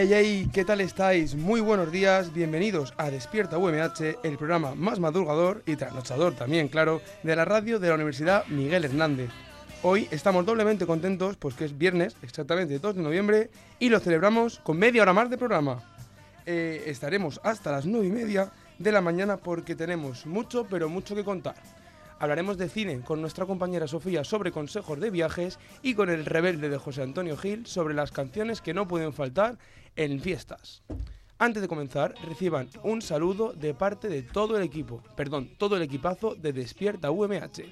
Hey, hey, ¿qué tal estáis? Muy buenos días, bienvenidos a Despierta UMH, el programa más madrugador y trasnochador también, claro, de la radio de la Universidad Miguel Hernández. Hoy estamos doblemente contentos, pues que es viernes, exactamente 2 de noviembre, y lo celebramos con media hora más de programa. Eh, estaremos hasta las 9 y media de la mañana porque tenemos mucho, pero mucho que contar. Hablaremos de cine con nuestra compañera Sofía sobre consejos de viajes y con el rebelde de José Antonio Gil sobre las canciones que no pueden faltar en fiestas. Antes de comenzar, reciban un saludo de parte de todo el equipo, perdón, todo el equipazo de Despierta UMH.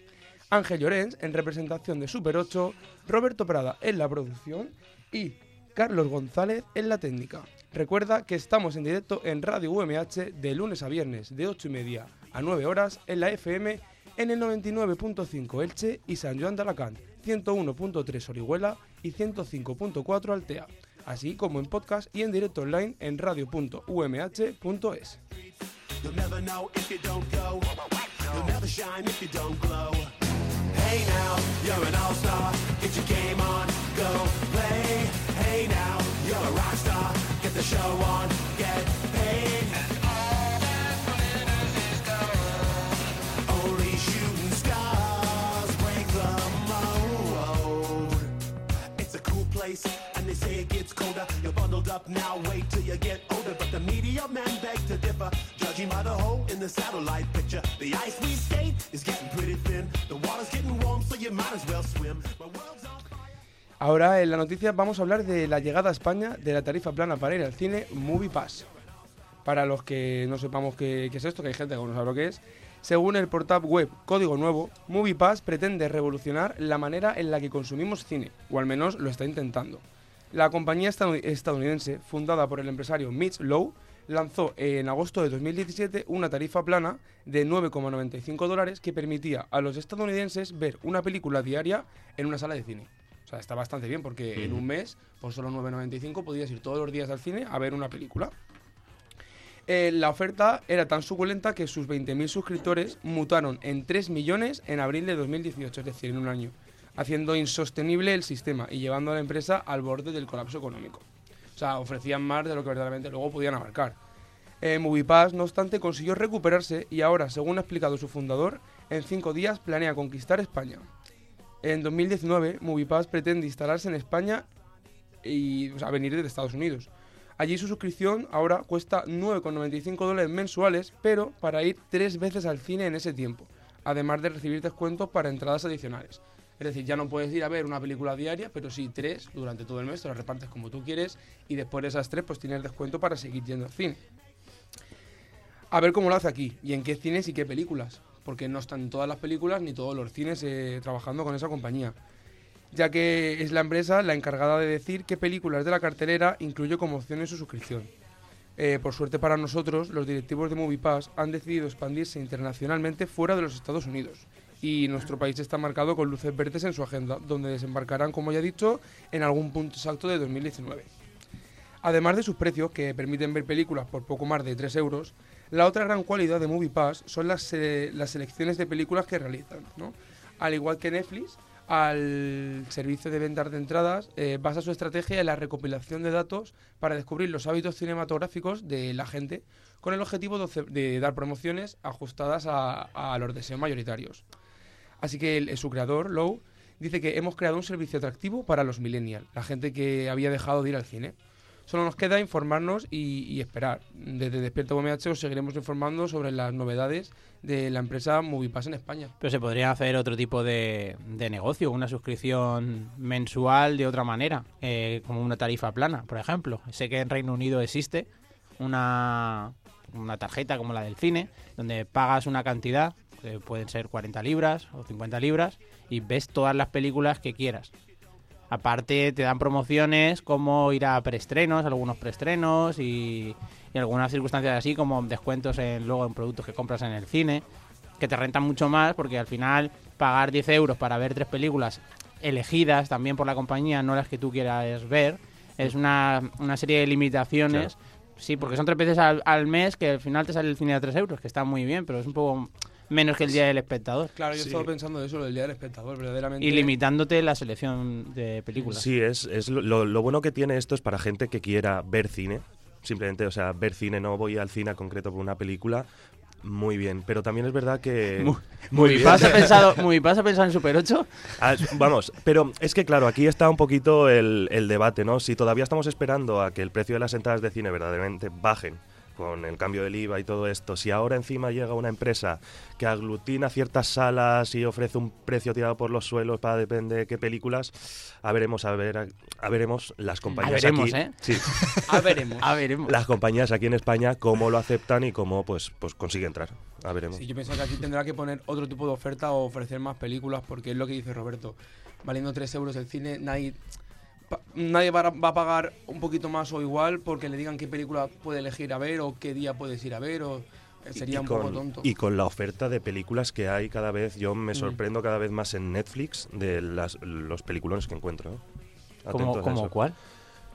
Ángel Llorens en representación de Super 8, Roberto Prada en la producción y Carlos González en la técnica. Recuerda que estamos en directo en Radio UMH de lunes a viernes de 8 y media a 9 horas en la FM en el 99.5 Elche y San Joan de Alacant, 101.3 Orihuela y 105.4 Altea, así como en podcast y en directo online en radio.umh.es. up now, wait till you get older. But the media men beg to differ, judging by the hole in the satellite picture. The ice we skate is getting pretty thin. The water's getting warm, so you might as well swim. My world's on. Ahora en la noticia vamos a hablar de la llegada a España de la tarifa plana para ir al cine Movie Pass. Para los que no sepamos qué, qué es esto, que hay gente que no sabe lo que es, según el portal web Código Nuevo, Movie Pass pretende revolucionar la manera en la que consumimos cine, o al menos lo está intentando. La compañía estadounidense, fundada por el empresario Mitch Lowe, lanzó en agosto de 2017 una tarifa plana de 9,95 dólares que permitía a los estadounidenses ver una película diaria en una sala de cine. O sea, está bastante bien porque en un mes, por solo 9,95, podías ir todos los días al cine a ver una película. Eh, la oferta era tan suculenta que sus 20.000 suscriptores mutaron en 3 millones en abril de 2018, es decir, en un año, haciendo insostenible el sistema y llevando a la empresa al borde del colapso económico. O sea, ofrecían más de lo que verdaderamente luego podían abarcar. Eh, no obstante, consiguió recuperarse y ahora, según ha explicado su fundador, en cinco días planea conquistar España. En 2019, MoviePass pretende instalarse en España y o venir desde Estados Unidos. Allí su suscripción ahora cuesta 9,95 dólares mensuales, pero para ir tres veces al cine en ese tiempo, además de recibir descuentos para entradas adicionales. Es decir, ya no puedes ir a ver una película diaria, pero sí tres durante todo el mes, te las repartes como tú quieres y después de esas tres pues tienes descuento para seguir yendo al cine. A ver cómo lo hace aquí y en qué cines y qué películas, porque no están todas las películas ni todos los cines eh, trabajando con esa compañía, ya que es la empresa la encargada de decir qué películas de la cartelera incluye como opción en su suscripción. Eh, por suerte para nosotros, los directivos de MoviePass han decidido expandirse internacionalmente fuera de los Estados Unidos. Y nuestro país está marcado con luces verdes en su agenda, donde desembarcarán, como ya he dicho, en algún punto exacto de 2019. Además de sus precios, que permiten ver películas por poco más de 3 euros, la otra gran cualidad de MoviePass son las, eh, las selecciones de películas que realizan. ¿no? Al igual que Netflix, al servicio de ventas de entradas eh, basa su estrategia en la recopilación de datos para descubrir los hábitos cinematográficos de la gente con el objetivo de, dar promociones ajustadas a los deseos mayoritarios. Así que el- su creador, Lowe, dice que hemos creado un servicio atractivo para los millennials, la gente que había dejado de ir al cine. Solo nos queda informarnos y, y esperar. Desde Despierta UMH os seguiremos informando sobre las novedades de la empresa MoviePass en España. Pero se podría hacer otro tipo de, de negocio, una suscripción mensual de otra manera, eh, como una tarifa plana, por ejemplo. Sé que en Reino Unido existe, una, una tarjeta como la del cine, donde pagas una cantidad, que pueden ser 40 libras o 50 libras, y ves todas las películas que quieras. Aparte te dan promociones como ir a preestrenos, algunos preestrenos y, y algunas circunstancias así como descuentos en, luego en productos que compras en el cine, que te rentan mucho más porque al final pagar 10 euros para ver tres películas elegidas también por la compañía, no las que tú quieras ver, es una, una serie de limitaciones. Sí, porque son tres veces al, al mes que al final te sale el cine a 3 euros, que está muy bien, pero es un poco menos que el día del espectador. Claro, yo Sí. estaba pensando de eso, del día del espectador, verdaderamente. Y limitándote la selección de películas. Sí, es, es lo- lo, bueno que tiene esto es para gente que quiera ver cine. Simplemente, o sea, ver cine, no voy al cine a concreto por una película. Muy bien, pero también es verdad que... Muy- muy bien. ¿Vas a pensar, muy, ¿Vas a pensar en Super 8? Ah, vamos, pero es que claro, aquí está un poquito el, el debate, ¿no? Si todavía estamos esperando a que el precio de las entradas de cine verdaderamente bajen con el cambio del IVA y todo esto, si ahora encima llega una empresa que aglutina ciertas salas y ofrece un precio tirado por los suelos para depende de qué películas, a veremos, a ver, a, a veremos las compañías veremos, aquí, ¿eh? sí, A veremos. A veremos. las compañías aquí en España cómo lo aceptan y cómo pues pues consigue entrar, a veremos. Sí, yo pienso que aquí tendrá que poner otro tipo de oferta o ofrecer más películas, porque es lo que dice Roberto. Valiendo 3 euros el cine, nadie, pa- nadie va a, va a pagar un poquito más o igual porque le digan qué película puede elegir a ver o qué día puedes ir a ver. o eh, Sería y un con, poco tonto. Y con la oferta de películas que hay cada vez, yo Mm. me sorprendo cada vez más en Netflix de las, los peliculones que encuentro. ¿eh? ¿Cómo, Atentos a cómo eso. cuál?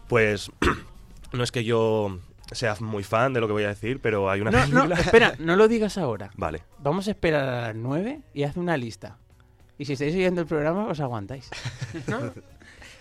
Pues no es que yo sea muy fan de lo que voy a decir, pero hay una No, no, película... espera, no lo digas ahora. Vale. Vamos a esperar a las 9 y haz una lista. Y si estáis oyendo el programa, os aguantáis.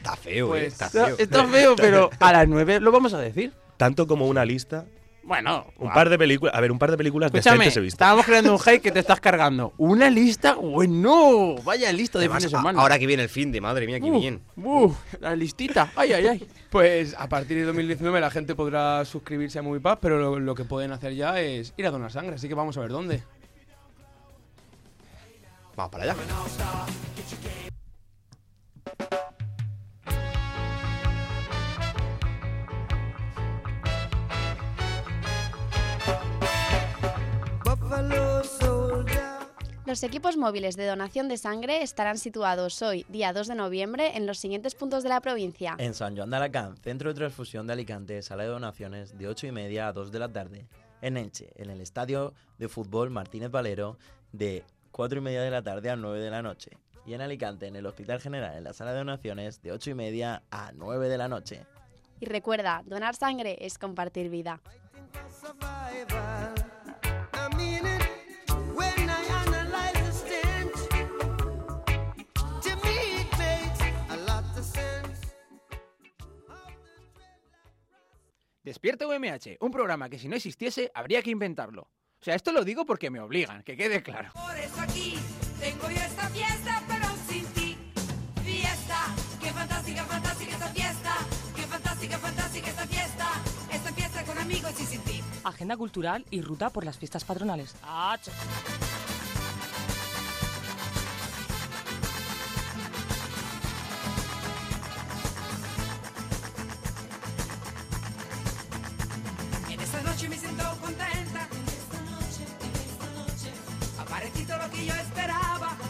Está feo, Pues, eh, está No, feo. está feo, pero a las 9 lo vamos a decir. Tanto como una lista, Bueno, un par de películas... A ver, un par de películas Escúchame, decentes he visto. estábamos creando un hype que te estás cargando. Una lista, bueno, vaya lista de fin Además, de a- semana. ahora que viene el fin de madre mía, qué Uh, bien. uh, la listita, ay, ay, ay. Pues a partir de 2019 la gente podrá suscribirse a MoviePass, pero lo, lo que pueden hacer ya es ir a donar sangre, así que vamos a ver dónde. Vamos para allá. Los equipos móviles de donación de sangre estarán situados hoy, día 2 de noviembre, en los siguientes puntos de la provincia. En San Joan de Alacant, Centro de Transfusión de Alicante, sala de donaciones de 8 y media a 2 de la tarde. En Elche, en el Estadio de Fútbol Martínez Valero, de 4 y media de la tarde a 9 de la noche. Y en Alicante, en el Hospital General, en la sala de donaciones, de 8 y media a 9 de la noche. Y recuerda, donar sangre es compartir vida. Despierta UMH, un programa que si no existiese habría que inventarlo. O sea, esto lo digo porque me obligan, que quede claro. Por eso aquí tengo yo esta fiesta, pero sin ti. Fiesta, qué fantástica, fantástica esta fiesta. Qué fantástica, fantástica esta fiesta. Esta fiesta con amigos y sin ti. Agenda cultural y ruta por las fiestas patronales. Ah, Aparecito lo que yo esperaba.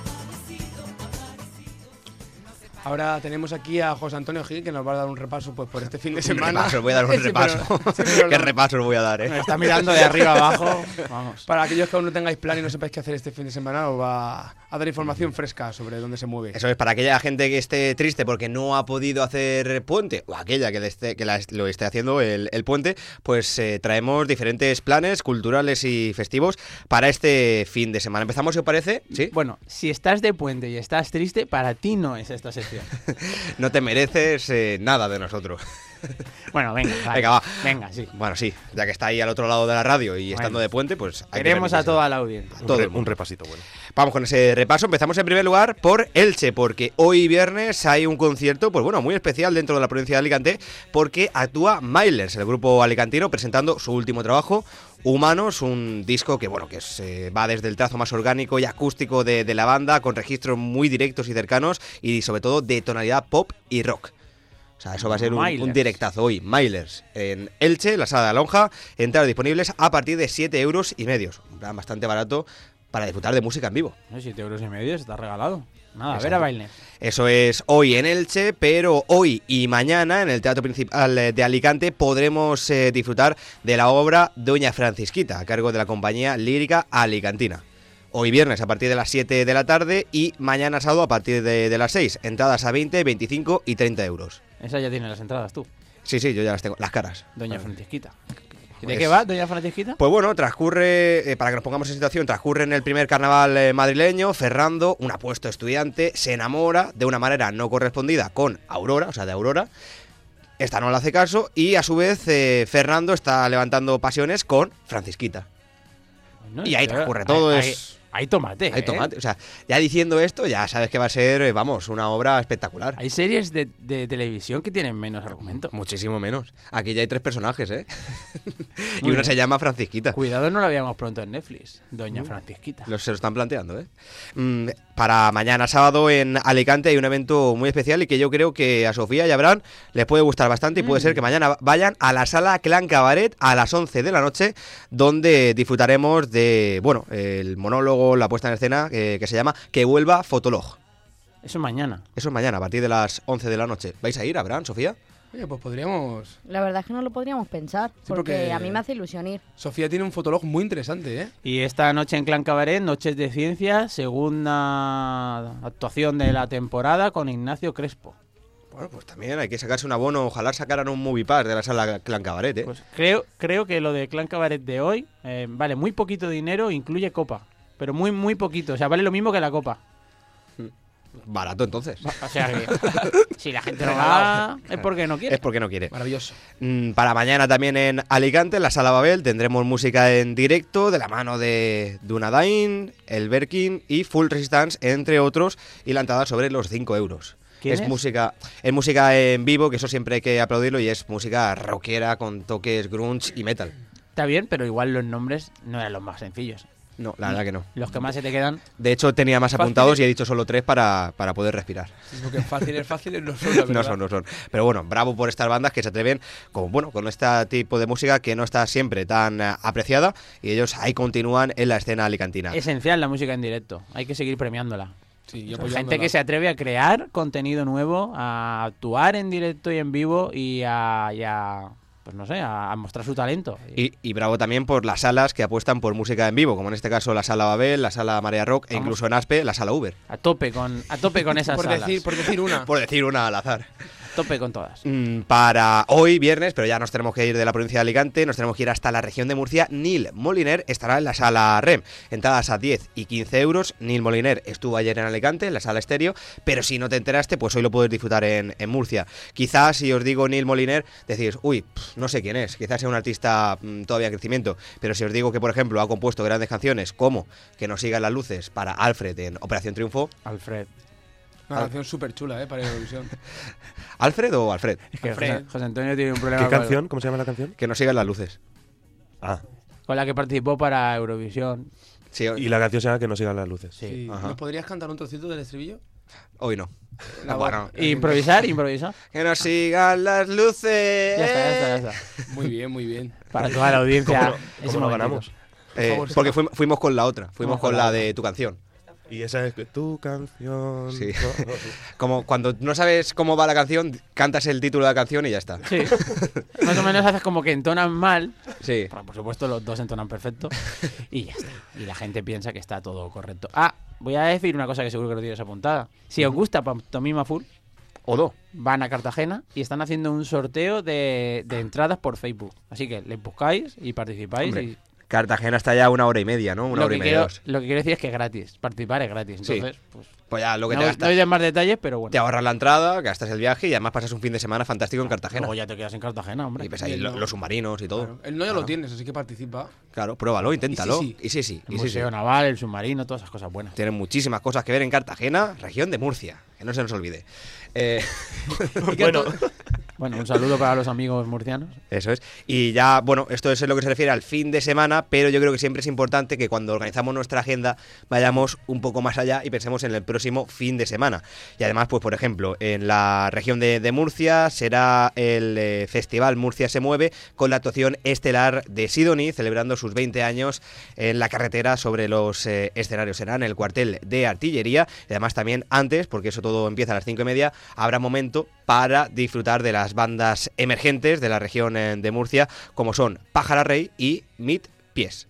Ahora tenemos aquí a José Antonio Gil que nos va a dar un repaso pues por este fin de semana. Repaso, voy a dar un Sí, pero- repaso. sí, pero ¿Qué no- repaso os voy a dar, Me eh? está mirando de arriba abajo. Vamos. Para aquellos que aún no tengáis plan y no sepáis qué hacer este fin de semana, os va a dar información fresca sobre dónde se mueve. Eso es para aquella gente que esté triste porque no ha podido hacer puente, o aquella que, le esté- que la- lo esté haciendo el, el puente, pues eh, traemos diferentes planes culturales y festivos para este fin de semana. Empezamos, si os parece, ¿sí? Bueno, si estás de puente y estás triste, para ti no es esta No te mereces eh, nada de nosotros. Bueno, venga, vale. Venga, va. Venga, sí. Bueno, sí, ya que está ahí al otro lado de la radio y estando de puente, pues hay que Queremos a toda la audiencia. Un, todo un repasito bueno. Vamos con ese repaso. Empezamos en primer lugar por Elche, porque hoy viernes hay un concierto, pues bueno, muy especial dentro de la provincia de Alicante, porque actúa Milers, el grupo alicantino, presentando su último trabajo, Humanos, un disco que bueno, que se va desde el trazo más orgánico y acústico de, de la banda, con registros muy directos y cercanos, y sobre todo de tonalidad pop y rock. O sea, eso va a ser un, directazo hoy. Milers en Elche, la sala de la lonja. Entradas disponibles a partir de 7 euros y medios. Un plan bastante barato para disfrutar de música en vivo. No, 7 euros y medio está regalado. A ver a Bailner. Eso es hoy en Elche, pero hoy y mañana en el Teatro Principal de Alicante podremos eh, disfrutar de la obra Doña Francisquita, a cargo de la compañía lírica alicantina. Hoy viernes a partir de las 7 de la tarde y mañana sábado a partir de, de las 6. Entradas a 20, 25 y 30 euros. Esa ya tiene las entradas tú, Sí, sí, yo ya las tengo. Las caras. Doña. Francisquita. ¿Y Pues- ¿De qué va, Doña Francisquita? Pues bueno, transcurre, eh, para que nos pongamos en situación, transcurre en el primer carnaval eh, madrileño, Ferrando, un apuesto estudiante, se enamora de una manera no correspondida con Aurora, o sea, de Aurora. Esta no le hace caso y a su vez eh, Fernando está levantando pasiones con Francisquita. No, y ahí transcurre todo, Hay, es- hay- tomate. Hay ¿eh? tomate, o sea, ya diciendo esto, ya sabes que va a ser, eh, vamos, una obra espectacular. Hay series de, de televisión que tienen menos argumento. Muchísimo menos. Aquí ya hay tres personajes, ¿eh? y Muy bien. se llama Francisquita. Cuidado, no la veamos pronto en Netflix. Doña Francisquita. Lo, se lo están planteando, ¿eh? Mm, para mañana sábado en Alicante hay un evento muy especial y que yo creo que a Sofía y a Abraham les puede gustar bastante y puede ser que mañana vayan a la sala Clan Cabaret a las 11 de la noche donde disfrutaremos de, bueno, el monólogo, la puesta en escena eh, que se llama Que vuelva Fotolog. Eso es mañana. Eso es mañana a partir de las 11 de la noche. ¿Vais a ir, Abraham, Sofía? Oye, pues podríamos... La verdad es que no lo podríamos pensar, porque, porque- a mí me hace ilusión ir. Sofía tiene un fotolog muy interesante, ¿eh? Y esta noche en Clan Cabaret, Noches de Ciencia, segunda actuación de la temporada con Ignacio Crespo. Bueno, pues también hay que sacarse un abono. Ojalá sacaran un movie pass de la sala Clan Cabaret, ¿eh? Pues creo, creo que lo de Clan Cabaret de hoy eh, vale muy poquito dinero, incluye copa. Pero muy, muy poquito. O sea, vale lo mismo que la copa. Barato entonces. O sea que si la gente va es porque no quiere. Es porque no quiere. Maravilloso. Mm, Para mañana también en Alicante, en la Sala Babel, tendremos música en directo de la mano de Dunadain, El Berkin y Full Resistance, entre otros, y la entrada sobre los 5 euros. ¿Quién es, es? música es música en vivo, que eso siempre hay que aplaudirlo, y es música rockera con toques grunge y metal. Está bien, pero igual los nombres no eran los más sencillos. No, la verdad que no. Los que más se te quedan. De hecho, tenía más Fácil. apuntados y he dicho solo tres para, para poder respirar. Lo que fácil es fácil, no son, la no son, no son. Pero bueno, bravo por estas bandas que se atreven con, bueno, con este tipo de música que no está siempre tan eh, apreciada y ellos ahí continúan en la escena alicantina. Esencial la música en directo. Hay que seguir premiándola. Sí, gente que se atreve a crear contenido nuevo, a actuar en directo y en vivo y a, y a, pues no sé, a, a mostrar su talento. Y, y bravo también por las salas que apuestan por música en vivo, como en este caso la sala Babel, la sala Marea Rock e incluso en Aspe la sala Uber. A tope con, a tope con esas por salas. decir, por decir una. Por decir una al azar. Tope con todas. Mm, Para hoy, viernes, pero ya nos tenemos que ir de la provincia de Alicante, nos tenemos que ir hasta la región de Murcia. Neil Moliner estará en la sala REM. Entradas a 10 y 15 euros. Neil Moliner estuvo ayer en Alicante, en la sala estéreo, pero si no te enteraste, pues hoy lo puedes disfrutar en, en Murcia. Quizás si os digo Neil Moliner, decís, uy, no sé quién es, quizás sea un artista mm, todavía en crecimiento, pero si os digo que, por ejemplo, ha compuesto grandes canciones como Que nos sigan las luces para Alfred en Operación Triunfo, Alfred. Una canción súper chula, ¿eh? Para Eurovisión. ¿Alfred o Alfred? Es que Alfred. José, José Antonio tiene un problema ¿Qué con, canción? ¿Cómo se llama la canción? Que nos sigan las luces. Ah, con la que participó para Eurovisión. Sí, y la canción se llama Que no sigan las luces. Sí. Sí. Ajá. ¿Nos podrías cantar un trocito del estribillo? hoy no. La bueno, voz. Improvisar, improvisar. Que nos sigan las luces. Ya está, ya está, ya está. Muy bien, muy bien. Para toda la audiencia. ¿Cómo no- ese cómo no momentito. ganamos? Eh, favor, porque fuimos, fuimos con la otra, fuimos con la de tu canción. Y esa es tu canción. Sí. Como cuando no sabes cómo va la canción, cantas el título de la canción y ya está. Sí. Más o menos haces como que entonan mal. Sí. Bueno, por supuesto, los dos entonan perfecto. Y ya está. Y la gente piensa que está todo correcto. Ah, voy a decir una cosa que seguro que lo tienes apuntada. Si os gusta Pantomima Full, O no. van a Cartagena y están haciendo un sorteo de, de entradas por Facebook. Así que les buscáis y participáis. Hombre, y Cartagena está ya una hora y media, ¿no? Una lo, hora que y media. quiero, dos. lo que quiero decir es que es gratis. Participar es gratis. Sí. Entonces, pues, Pues ya lo que no, te no gastas. doy de más detalles, pero bueno. Te ahorras la entrada, gastas el viaje y además pasas un fin de semana fantástico en Cartagena. Luego ya te quedas en Cartagena, hombre. Y ves ahí Y el lo- no. los submarinos y todo. Claro. El no ya Claro. lo tienes, así que participa. Claro, pruébalo, inténtalo. Y sí, Y sí, sí. El y sí, sí. Museo Naval, el submarino, todas esas cosas buenas. Tienen muchísimas cosas que ver en Cartagena, región de Murcia. Que no se nos olvide. Eh, ¿Y qué, Bueno. Bueno, un saludo para los amigos murcianos. Eso es. Y ya, bueno, esto es lo que se refiere al fin de semana, pero yo creo que siempre es importante que cuando organizamos nuestra agenda vayamos un poco más allá y pensemos en el próximo fin de semana. Y además, pues por ejemplo, en la región de, de Murcia será el eh, Festival Murcia se mueve con la actuación estelar de Sidoni, celebrando sus 20 años en la carretera sobre los eh, escenarios. Será en el cuartel de artillería. Y además también antes, porque eso todo empieza a las 5 y media, habrá momento para disfrutar de las bandas emergentes de la región eh, de Murcia, como son Pájara Rey y Mit Pies.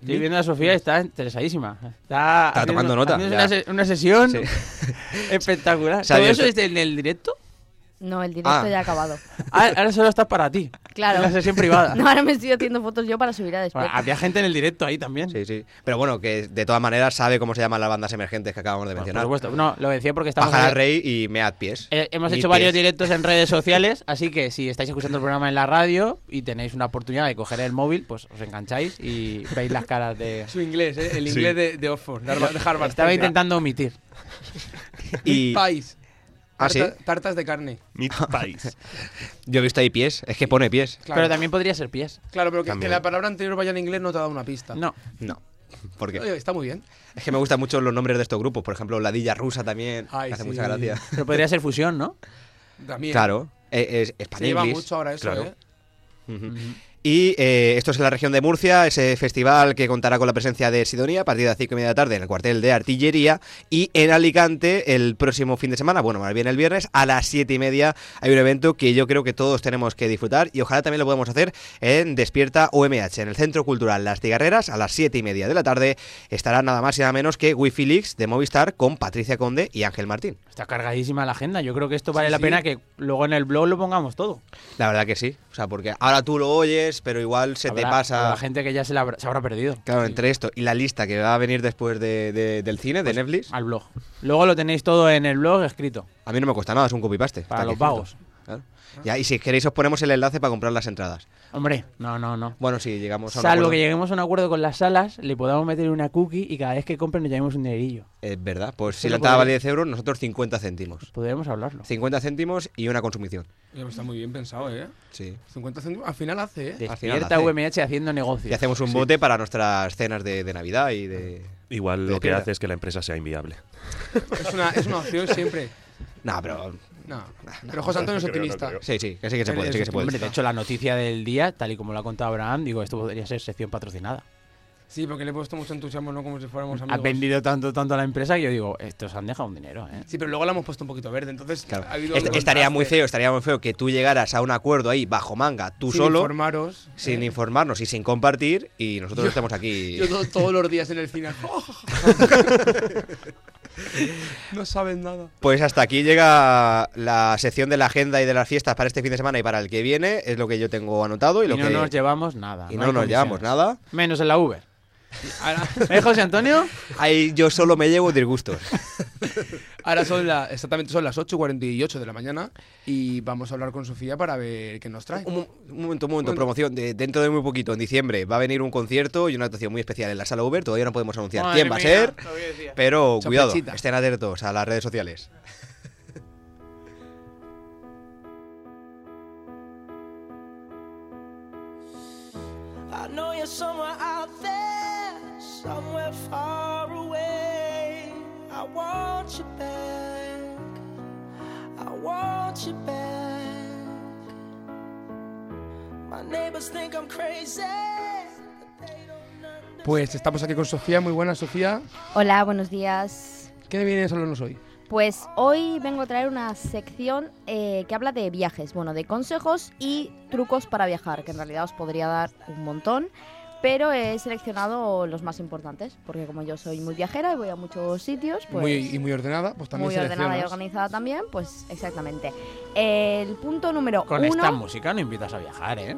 Estoy viendo a Sofía y está interesadísima. Está, Está haciendo- tomando nota. Una, se- una sesión Sí. espectacular. ¿Todo eso es en el directo? No, el directo Ah. ya ha acabado. Ah, ahora solo está para ti. Claro. La sesión privada. No, ahora me estoy haciendo fotos yo para subir a Bueno, Despierta. había gente en el directo ahí también. Sí, sí. Pero bueno, que de todas maneras sabe cómo se llaman las bandas emergentes que acabamos de Por mencionar. supuesto. No, lo decía porque estamos... Pájara Rey y Meat Pies. Eh, hemos hecho varios Pies. directos en redes sociales, así que si estáis escuchando el programa en la radio y tenéis una oportunidad de coger el móvil, pues os engancháis y veis las caras de... Su inglés, ¿eh? El Sí. inglés de, de Oxford, de Harvard. Estaba intentando omitir. Y- pies. ¿Ah, sí? Tarta- Tartas de carne. Meat pies. Yo he visto ahí pies, es que pone pies. Claro. Pero también podría ser pies. Claro, pero que, la palabra anterior vaya en inglés no te ha dado una pista. No. No. ¿Por qué? Oye, está muy bien. Es que me gustan mucho los nombres de estos grupos. Por ejemplo, Ladilla Rusa también. Ay, me hace sí. mucha gracia. Pero podría ser fusión, ¿no? También. Claro. eh, Es, Se español. lleva mucho ahora eso, claro. ¿eh? Y eh, esto es en la región de Murcia, ese festival que contará con la presencia de Sidonia a partir de las 5 y media de la tarde en el cuartel de artillería. Y en Alicante, el próximo fin de semana, bueno, más bien el viernes, a las 7 y media hay un evento que yo creo que todos tenemos que disfrutar y ojalá también lo podamos hacer en Despierta UMH, en el Centro Cultural Las Tigarreras, a las 7 y media de la tarde. Estará nada más y nada menos que Wi-Fi Leaks de Movistar con Patricia Conde y Ángel Martín. Está cargadísima la agenda. Yo creo que esto vale Sí, la sí. pena que luego en el blog lo pongamos todo. La verdad que sí, sea, porque ahora tú lo oyes, pero igual se te pasa. habrá gente que ya se, la habrá, se habrá perdido. Claro, entre esto y la lista que va a venir después de- de- del cine, Pues de Netflix, Al blog. Luego lo tenéis todo en el blog escrito. a mí no me cuesta nada, es un copy-paste. Para los vagos. Claro. Ya, y si queréis os ponemos el enlace para comprar las entradas. Hombre, no, no, no. Bueno, si llegamos a un Salvo acuerdo. que lleguemos a un acuerdo con las salas, le podamos meter una cookie y cada vez que compren le llevemos un dinerillo. Es verdad, pues si la entrada vale 10 euros, nosotros 50 céntimos. Podríamos hablarlo. 50 céntimos y una consumición. Pues está muy bien pensado, ¿eh? Sí. 50 céntimos. Al final hace, ¿eh? Al final Despierta hace. UMH haciendo negocio. Y hacemos un bote para nuestras cenas de, de Navidad y de... Igual de lo que hace es que la empresa sea inviable. Es una, es una opción siempre. No, pero... No. Pero José Antonio es optimista. Sí, sí, que sí que se puede, sí que se puede. Hombre, de hecho, la noticia del día, tal y como lo ha contado Abraham, digo, esto podría ser sección patrocinada. Sí, porque le he puesto mucho entusiasmo, no como si fuéramos Ha amigos. vendido tanto, tanto a la empresa que yo digo, estos han dejado un dinero, ¿eh? Sí, pero luego le hemos puesto un poquito verde, entonces Claro. ha habido Est- un estaría muy feo, estaría muy feo que tú llegaras a un acuerdo ahí bajo manga, tú Sin solo, informaros. sin ¿eh? informarnos y sin compartir, y nosotros Yo- estemos aquí. Yo to- todos los días en el cine. no saben nada. Pues hasta aquí llega la sección de la agenda y de las fiestas para este fin de semana y para el que viene, es lo que yo tengo anotado y, Y lo no que nos llevamos nada. y no hay nos llevamos nada. Menos en la Uber. Ahora, ¿Eh, José Antonio? Ahí yo solo me llevo disgustos. ahora son la- exactamente son las 8.48 de la mañana y vamos a hablar con Sofía para ver qué nos trae. Un, mo- un momento, un momento, promoción. De, dentro de muy poquito, en diciembre, va a venir un concierto y una actuación muy especial en la sala Uber. Todavía no podemos anunciar Madre quién va a mía, ser, a pero cuidado, estén atentos a las redes sociales. I know you're somewhere out there, somewhere far away. I want you back. I want you back. My neighbors think I'm crazy. Pues estamos aquí con Sofía, muy buena Sofía. Hola, buenos días. ¿Qué vienes a hablarnos hoy? Pues hoy vengo a traer una sección eh, que habla de viajes, bueno, de consejos y trucos para viajar, que en realidad os podría dar un montón, pero he seleccionado los más importantes, porque como yo soy muy viajera y voy a muchos sitios, pues muy, y muy ordenada, pues también muy ordenada y organizada también, pues exactamente. El punto número Con uno, esta música no invitas a viajar, ¿eh?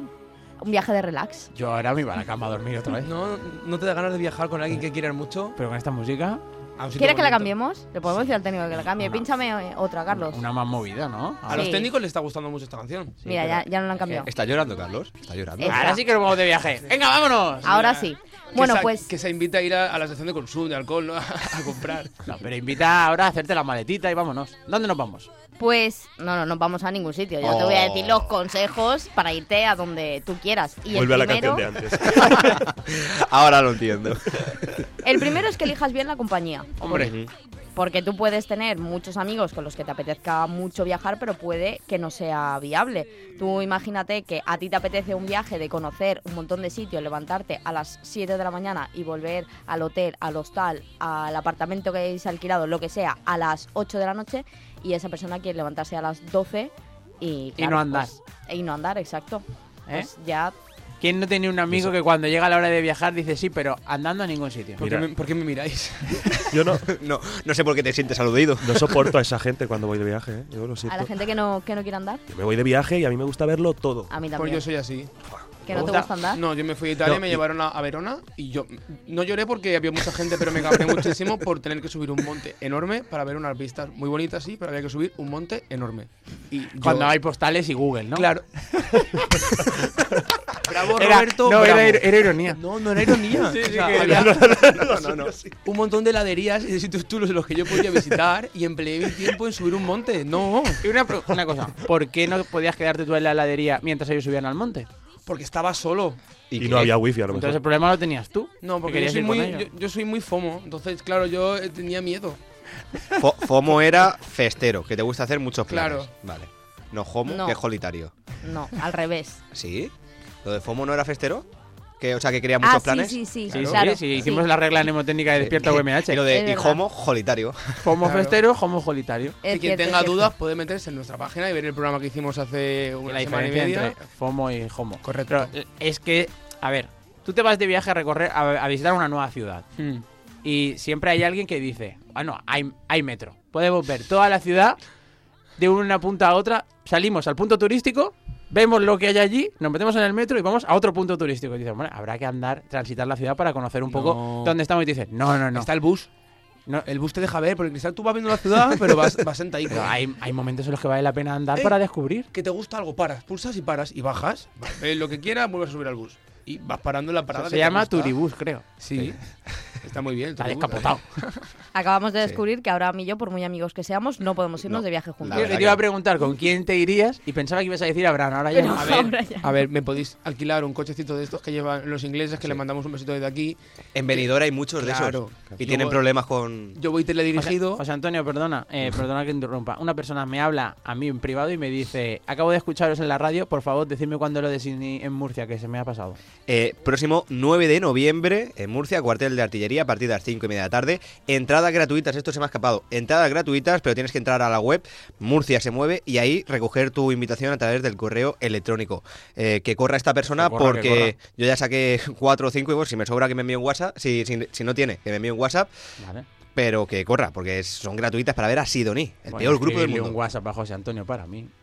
un viaje de relax. Yo ahora me iba a la cama a dormir otra vez. No, no te da ganas de viajar con alguien que quieras mucho. Pero con esta música, ¿Quieres que la cambiemos? Le podemos decir al técnico que la cambie. Una- Pínchame otra, Carlos. una más movida, ¿no? A los técnicos les está gustando mucho esta canción. Mira, ya, ya no la han cambiado. ¿Está llorando, Carlos? ¿Está llorando? Ahora sí que nos vamos de viaje. ¡Venga, vámonos! Ahora sí. Bueno, que se, pues Que se invita a ir a, a la sección de consumo de alcohol, ¿no? a comprar. No, pero invita ahora a hacerte la maletita y vámonos. ¿Dónde nos vamos? Pues no, no, no vamos a ningún sitio. Yo te voy a decir los consejos para irte a donde tú quieras. Y Vuelve a el la primero, canción de antes. Ahora lo entiendo. el primero es que elijas bien la compañía. Hombre, Porque tú puedes tener muchos amigos con los que te apetezca mucho viajar, pero puede que no sea viable. Tú imagínate que a ti te apetece un viaje de conocer un montón de sitios, levantarte a las 7 de la mañana y volver al hotel, al hostal, al apartamento que hayáis alquilado, lo que sea, a las 8 de la noche, y esa persona quiere levantarse a las 12 y... Y no andar. pues, y no andar, exacto. ¿Eh? Pues ya... ¿quién no tenía un amigo que cuando llega la hora de viajar dice sí, pero andando a ningún sitio? ¿Por qué, me, por qué me miráis? Yo no, No, no sé por qué te sientes aludido. no soporto a esa gente cuando voy de viaje, ¿eh? Yo lo A siento. la gente que no, que no quiere andar, Yo me voy de viaje y a mí me gusta verlo todo. a mí Pues también. yo soy así. ¿Que no te gusta? andar? No, yo me fui a Italia, No, me y- llevaron a, a Verona y yo no lloré porque había mucha gente, pero me cabré muchísimo por tener que subir un monte enorme para ver unas vistas muy bonitas, sí, pero había que subir un monte enorme. Y yo- Cuando hay postales y Google, ¿no? Claro. bravo, Era- Roberto. no, era, bravo. era ironía. No, no era ironía. O sea, había- No, no, no. un montón de heladerías y de sitios chulos en los que yo podía visitar y empleé mi tiempo en subir un monte. No, Y una, pro- una cosa, ¿por qué no podías quedarte tú en la heladería mientras ellos subían al monte? Porque estaba solo. Y no había wifi a lo Entonces el mejor. problema lo tenías tú. No, que porque yo soy, muy, yo, yo soy muy FOMO. Entonces, claro, yo eh, tenía miedo. Fo- FOMO era festero, que te gusta hacer muchos planes. Claro. Vale. No homo, No. que es solitario. No, al revés. ¿Sí? ¿Lo de FOMO no era festero? Que, o sea, que quería muchos ah, sí, planes. sí, sí, Sí, sí, claro, sí, hicimos la regla mnemotécnica de despierta UMH. Y lo de Es y homo, jolitario. Homo Claro. festero, homo jolitario. Es y quien cierto, tenga dudas puede meterse en nuestra página y ver el programa que hicimos hace una la semana y diferencia media. entre FOMO y HOMO. Correcto. Pero, eh, es que, a ver, tú te vas de viaje a recorrer, a, a visitar una nueva ciudad. Hmm. Y siempre hay alguien que dice, bueno, hay, hay metro. Podemos ver toda la ciudad de una punta a otra. Salimos al punto turístico, vemos lo que hay allí, nos metemos en el metro y vamos a otro punto turístico. Y dices, bueno, habrá que andar, transitar la ciudad para conocer un poco No. dónde estamos. Y te dices, no, no, no. Está el bus. No, El bus te deja ver, porque el cristal tú vas viendo la ciudad, pero vas, vas sentadito. pero hay, hay momentos en los que vale la pena andar Eh, para descubrir. Que te gusta algo, paras, pulsas y paras y bajas. Ves lo que quieras, vuelves a subir al bus. Y vas parando en la parada. Se que te llama. Turibus, creo. Sí. Está muy bien. el Está Turibus. descapotado. Acabamos de descubrir que Abraham y yo, por muy amigos que seamos, no podemos irnos No. de viaje juntos. Yo te iba a preguntar con quién te irías y pensaba que ibas a decir Abraham. Ahora ya no. A ver, ahora ya. a ver, me podéis alquilar un cochecito de estos que llevan los ingleses, que Sí. le mandamos un besito desde aquí. En Benidorm hay muchos de Claro. esos. Y Yo tienen voy- problemas con. Yo voy teledirigido. José Antonio, perdona, eh, perdona que interrumpa. Una persona me habla a mí en privado y me dice, acabo de escucharos en la radio, por favor, decidme cuándo lo de Sydney en Murcia, que se me ha pasado. Eh, próximo 9 de noviembre en Murcia, cuartel de artillería, a partir de las 5 y media de la tarde. Entradas gratuitas, esto se me ha escapado. Entradas gratuitas, pero tienes que entrar a la web Murcia se mueve y ahí recoger tu invitación a través del correo electrónico. Eh, que corra esta persona corra, porque yo ya saqué 4 o 5 y bueno, si me sobra que me envíe un WhatsApp, si, si, si no tiene, que me envíe un WhatsApp, Vale. pero que corra, porque son gratuitas para ver a Sidoní, el Bueno, peor grupo del mundo. un WhatsApp a José Antonio para mí.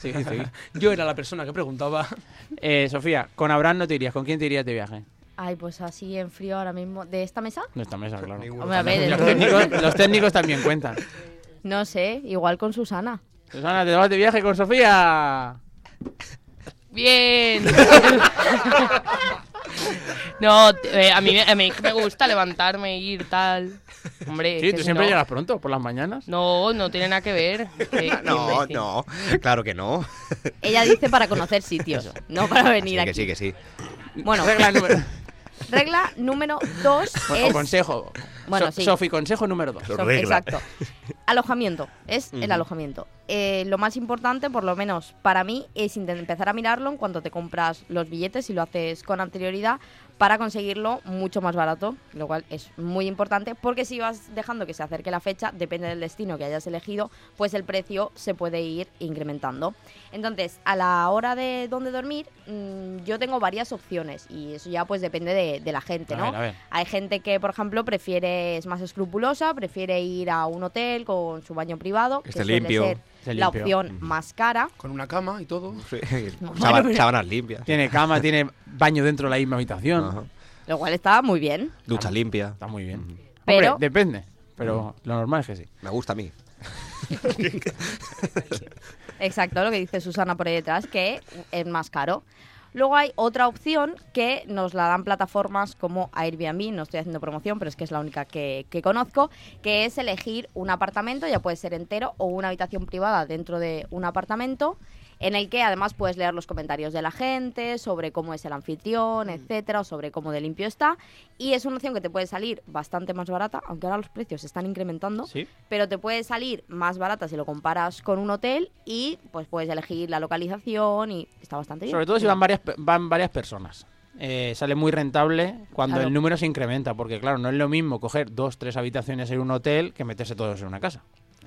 Sí, sí. Yo era la persona que preguntaba. Eh, Sofía, con Abraham no te irías. ¿Con quién te irías de viaje? Ay, pues así en frío ahora mismo. ¿De esta mesa? No esta mesa, claro. Hombre, a ver, Los técnicos, los técnicos también cuentan. no sé, igual con Susana. Susana, ¿te vas de viaje con Sofía? Bien. no, eh, a, mí, a mí me gusta levantarme, ir, tal. Hombre, Sí, tú si siempre no- llegas pronto, por las mañanas. No, no tiene nada que ver. Qué No, imbécil. no, claro que no. Ella dice para conocer sitios, no para venir Sí, aquí. que sí, que sí. Bueno, Regla número... regla número dos es... consejo. Bueno, So- sí. Sofi, consejo número dos. So- Regla. Exacto. Alojamiento. Es el alojamiento. Eh, lo más importante, por lo menos para mí, es empezar a mirarlo en cuanto te compras los billetes y lo haces con anterioridad para conseguirlo mucho más barato, lo cual es muy importante porque si vas dejando que se acerque la fecha, depende del destino que hayas elegido, pues el precio se puede ir incrementando. Entonces, a la hora de dónde dormir, mm, yo tengo varias opciones y eso ya pues depende de, de la gente, A ¿no? ver, a ver. Hay gente que, por ejemplo, prefiere, es más escrupulosa, prefiere ir a un hotel con su baño privado, Que que esté suele limpio. ser Esté la opción más cara. Con una cama y todo. Pero- sábanas limpias. Tiene cama, tiene baño dentro de la misma habitación. Ajá. Lo cual está muy bien. Ducha limpia. Está muy bien. Pero- Hombre, depende. Pero lo normal es que sí. Me gusta a mí. Exacto, lo que dice Susana por ahí detrás, que es más caro. Luego hay otra opción que nos la dan plataformas como Airbnb, no estoy haciendo promoción, pero es que es la única que, que conozco, que es elegir un apartamento, ya puede ser entero o una habitación privada dentro de un apartamento, en el que además puedes leer los comentarios de la gente sobre cómo es el anfitrión, etcétera, o sobre cómo de limpio está. Y es una opción que te puede salir bastante más barata, aunque ahora los precios se están incrementando Sí. pero te puede salir más barata si lo comparas con un hotel y pues puedes elegir la localización y está bastante bien. Sobre todo si van varias, van varias personas. Eh, sale muy rentable cuando Claro. el número se incrementa, porque claro, no es lo mismo coger dos, tres habitaciones en un hotel que meterse todos en una casa.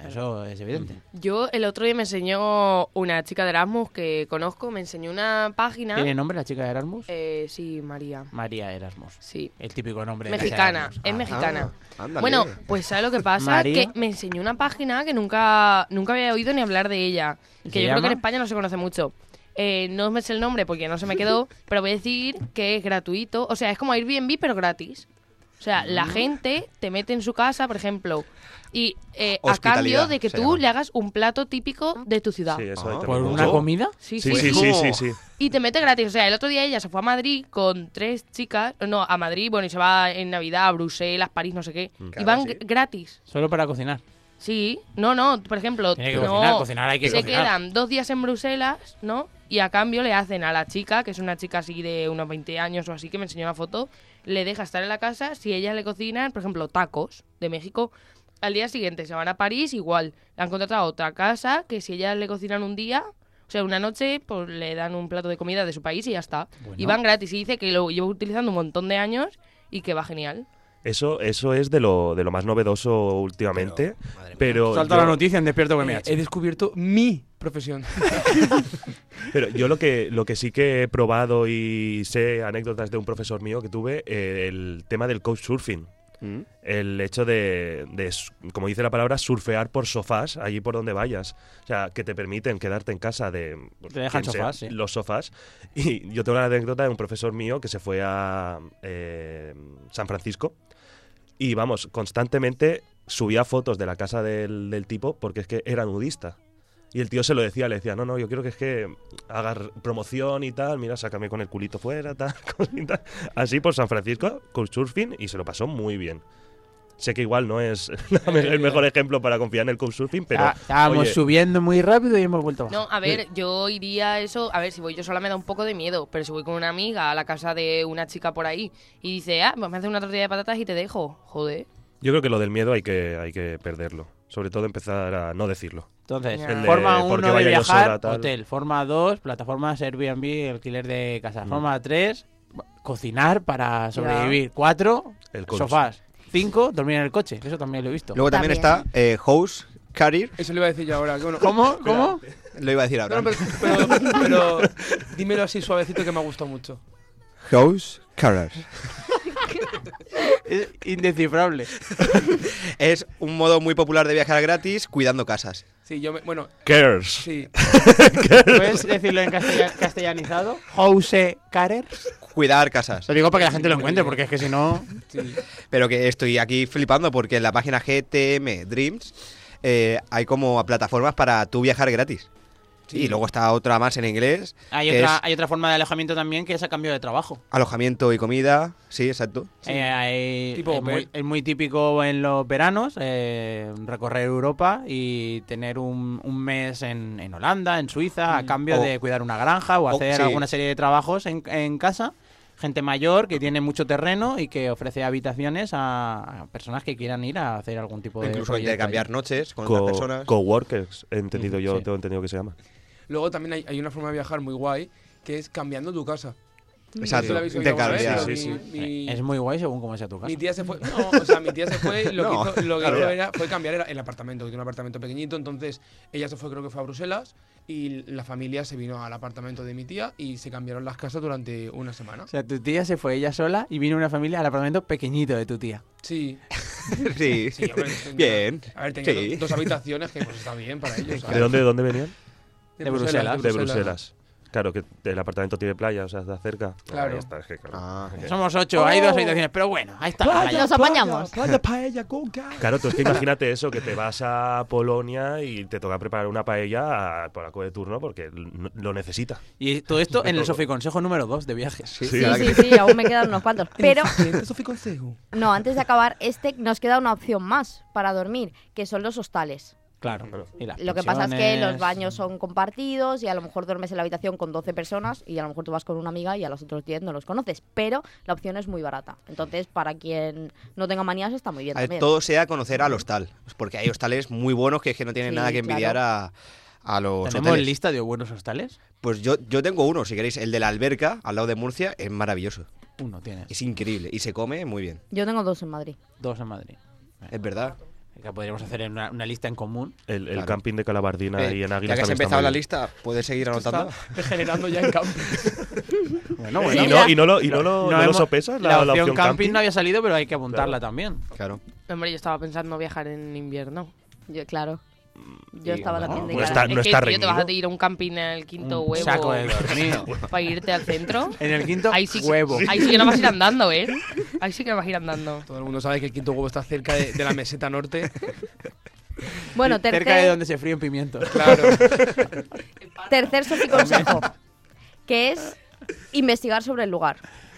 Eso es evidente. Yo el otro día me enseñó una chica de Erasmus que conozco, me enseñó una página. ¿Tiene nombre la chica de Erasmus? Eh, sí, María. María Erasmus. Sí. El típico nombre de Mexicana, es Ah. mexicana. Ah, bueno, pues ¿sabes lo que pasa? María. Que me enseñó una página que nunca, nunca había oído ni hablar de ella. ¿Y Que yo creo que en? España no se conoce mucho. Eh, no me sé el nombre porque no se me quedó, pero voy a decir que es gratuito. O sea, es como Airbnb, pero gratis. O sea, la gente te mete en su casa, por ejemplo, y eh, a cambio de que se tú llama. le hagas un plato típico de tu ciudad. Sí, eso Ah. ahí ¿Por una comida? Sí, Sí, sí, sí, sí. Y te mete gratis. O sea, el otro día ella se fue a Madrid con tres chicas. No, a Madrid, bueno, y se va en Navidad a Bruselas, París, no sé qué. y Claro, van sí. gr- gratis. Solo para cocinar. Sí, no, no, por ejemplo, Tiene que no, cocinar, cocinar hay que se cocinar. quedan dos días en Bruselas, ¿no? Y a cambio le hacen a la chica, que es una chica así de unos 20 años o así, que me enseñó una foto, le deja estar en la casa si ella le cocinan, por ejemplo, tacos de México. Al día siguiente se van a París, igual. Le han contratado otra casa, que si ellas le cocinan un día, o sea, una noche, pues le dan un plato de comida de su país y ya está. Y van gratis. Y dice que lo llevo utilizando un montón de años y que va genial. Eso, eso es de lo, de lo más novedoso últimamente. Pero, Salta yo, la noticia en Despierto Eh, VMH. he descubierto mi profesión. pero yo lo que, lo que sí que he probado y sé anécdotas de un profesor mío que tuve, eh, el tema del couchsurfing. Mm. El hecho de, de como dice la palabra, surfear por sofás allí por donde vayas. O sea, que te permiten quedarte en casa de Te dejan sea, sofás, sí. los sofás. Y yo tengo la anécdota de un profesor mío que se fue a eh, San Francisco y vamos, constantemente subía fotos de la casa del, del tipo porque es que era nudista. Y el tío se lo decía, le decía, no, no, yo quiero que es que hagas promoción y tal, mira, sácame con el culito fuera, tal, cositas. Así por San Francisco, con surfing, y se lo pasó muy bien. Sé que igual no es el mejor ejemplo para confiar en el couchsurfing, pero... Ah, Estábamos oye, subiendo muy rápido y hemos vuelto a bajar. No, a ver, yo iría a eso. A ver, si voy yo sola me da un poco de miedo. Pero si voy con una amiga a la casa de una chica por ahí y dice, ah, pues me hace una tortilla de patatas y te dejo. Joder. Yo creo que lo del miedo hay que, hay que perderlo. Sobre todo empezar a no decirlo. Entonces, El de forma por qué 1 de viajar, sola, hotel. Forma 2, plataformas Airbnb, alquiler de Mm. casa. Forma 3, cocinar para sobrevivir. 4, El coach. sofás. 5, dormir en el coche. Eso también lo he visto. Luego también, También. está eh, House Career. Eso le iba a decir yo ahora. que bueno, ¿Cómo? ¿Cómo? Lo iba a decir ahora. No, no, pero, pero- pero dímelo así suavecito que me ha gustado mucho. House Career. Es indescifrable. Es un modo muy popular de viajar gratis cuidando casas. Sí, yo me, bueno, Cares. sí. ¿Puedes decirlo en castella- castellanizado? House Carer. Cuidar casas. Lo digo para que la gente lo encuentre, porque es que si no... sí. Pero que estoy aquí flipando porque en la página GTM Dreams eh, hay como plataformas para tú viajar gratis. Y luego está otra más en inglés. Hay otra, es hay otra forma de alojamiento también que es a cambio de trabajo. alojamiento y comida. Sí, exacto. Eh, hay- Tipo es, muy, hotel. es muy típico en los veranos eh, recorrer Europa y tener un, un mes en, en Holanda, en Suiza, a cambio O- de cuidar una granja o o- hacer sí. alguna serie de trabajos en, en casa. Gente mayor que tiene mucho terreno y que ofrece habitaciones a, a personas que quieran ir a hacer algún tipo de Incluso intercambiar noches con Co- otras personas. Coworkers, he entendido yo, sí. tengo entendido que se llama. Luego también hay, hay una forma de viajar muy guay que es cambiando tu casa. Exacto, Sí, mi- sí. mi- Es muy guay según cómo sea tu casa. Mi tía se fue. No, o sea, mi tía se fue y lo No, que hizo, lo que claro. hizo era, fue cambiar el, el apartamento. que Tiene un apartamento pequeñito, entonces ella se fue, creo que fue a Bruselas y la familia se vino al apartamento de mi tía y se cambiaron las casas durante una semana. O sea, tu tía se fue ella sola y vino una familia al apartamento pequeñito de tu tía. Sí. sí. Sí, hombre, Bien. A ver, tenía Sí. dos, dos habitaciones que pues está bien para ellos. ¿sabes? ¿De dónde, de dónde venían? De Bruselas. De Bruselas. Claro, que el apartamento tiene playa, o sea, está cerca. Claro. Ahí está, es que, claro. Ah. Somos ocho, hay dos habitaciones, pero bueno, ahí está. Playa, Nos apañamos. Playa, paella. Claro, tú es que imagínate eso, que te vas a Polonia y te toca preparar una paella a polaco de turno porque lo necesita. Y todo esto en el Soficonsejo número 2 de viajes. Sí, Sí, sí, sí, aún me quedan unos cuantos. Pero, Eso fue consejo. no, antes de acabar, este nos queda una opción más para dormir, que son los hostales. Claro. Y las Lo que pasa es que los baños son compartidos y a lo mejor duermes en la habitación con 12 personas y a lo mejor tú vas con una amiga y a los otros 10 no los conoces. Pero la opción es muy barata. Entonces, para quien no tenga manías, está muy bien A ver, también. todo sea conocer al hostal. Porque hay hostales muy buenos que es que no tienen Sí, nada que envidiar a, a los ¿Tenemos hoteles. lista de buenos hostales? Pues yo, yo tengo uno, si queréis. El de la alberca, al lado de Murcia, es maravilloso. Uno tienes. Es increíble. Y se come muy bien. Yo tengo dos en Madrid. Dos en Madrid. Es verdad. Que podríamos hacer una, una lista en común. El, el Claro. camping de Calabardina Eh, y en ya Águilas que has empezado la lista, ¿puedes seguir anotando? Está degenerando ya en campo. Bueno, bueno. ¿Y ya. no, y no lo, y no lo, no lo hemos- sopesas? La, opción, camping, no había salido, pero hay que apuntarla también. Claro. Hombre, yo estaba pensando viajar en invierno. Yo, claro. Yo estaba no, también de no está- es no que, está tío, te vas a ir a un camping en el quinto Un huevo saco de dormir. para irte al centro. En el quinto Ahí sí, que- huevo. ahí sí que no vas a ir andando, ¿eh? Ahí sí que no vas a ir andando. Todo el mundo sabe que el quinto huevo está cerca de, de la meseta norte. Bueno, Cerca de donde se fríen pimientos. Claro. tercer soficonsejo, que es investigar sobre el lugar.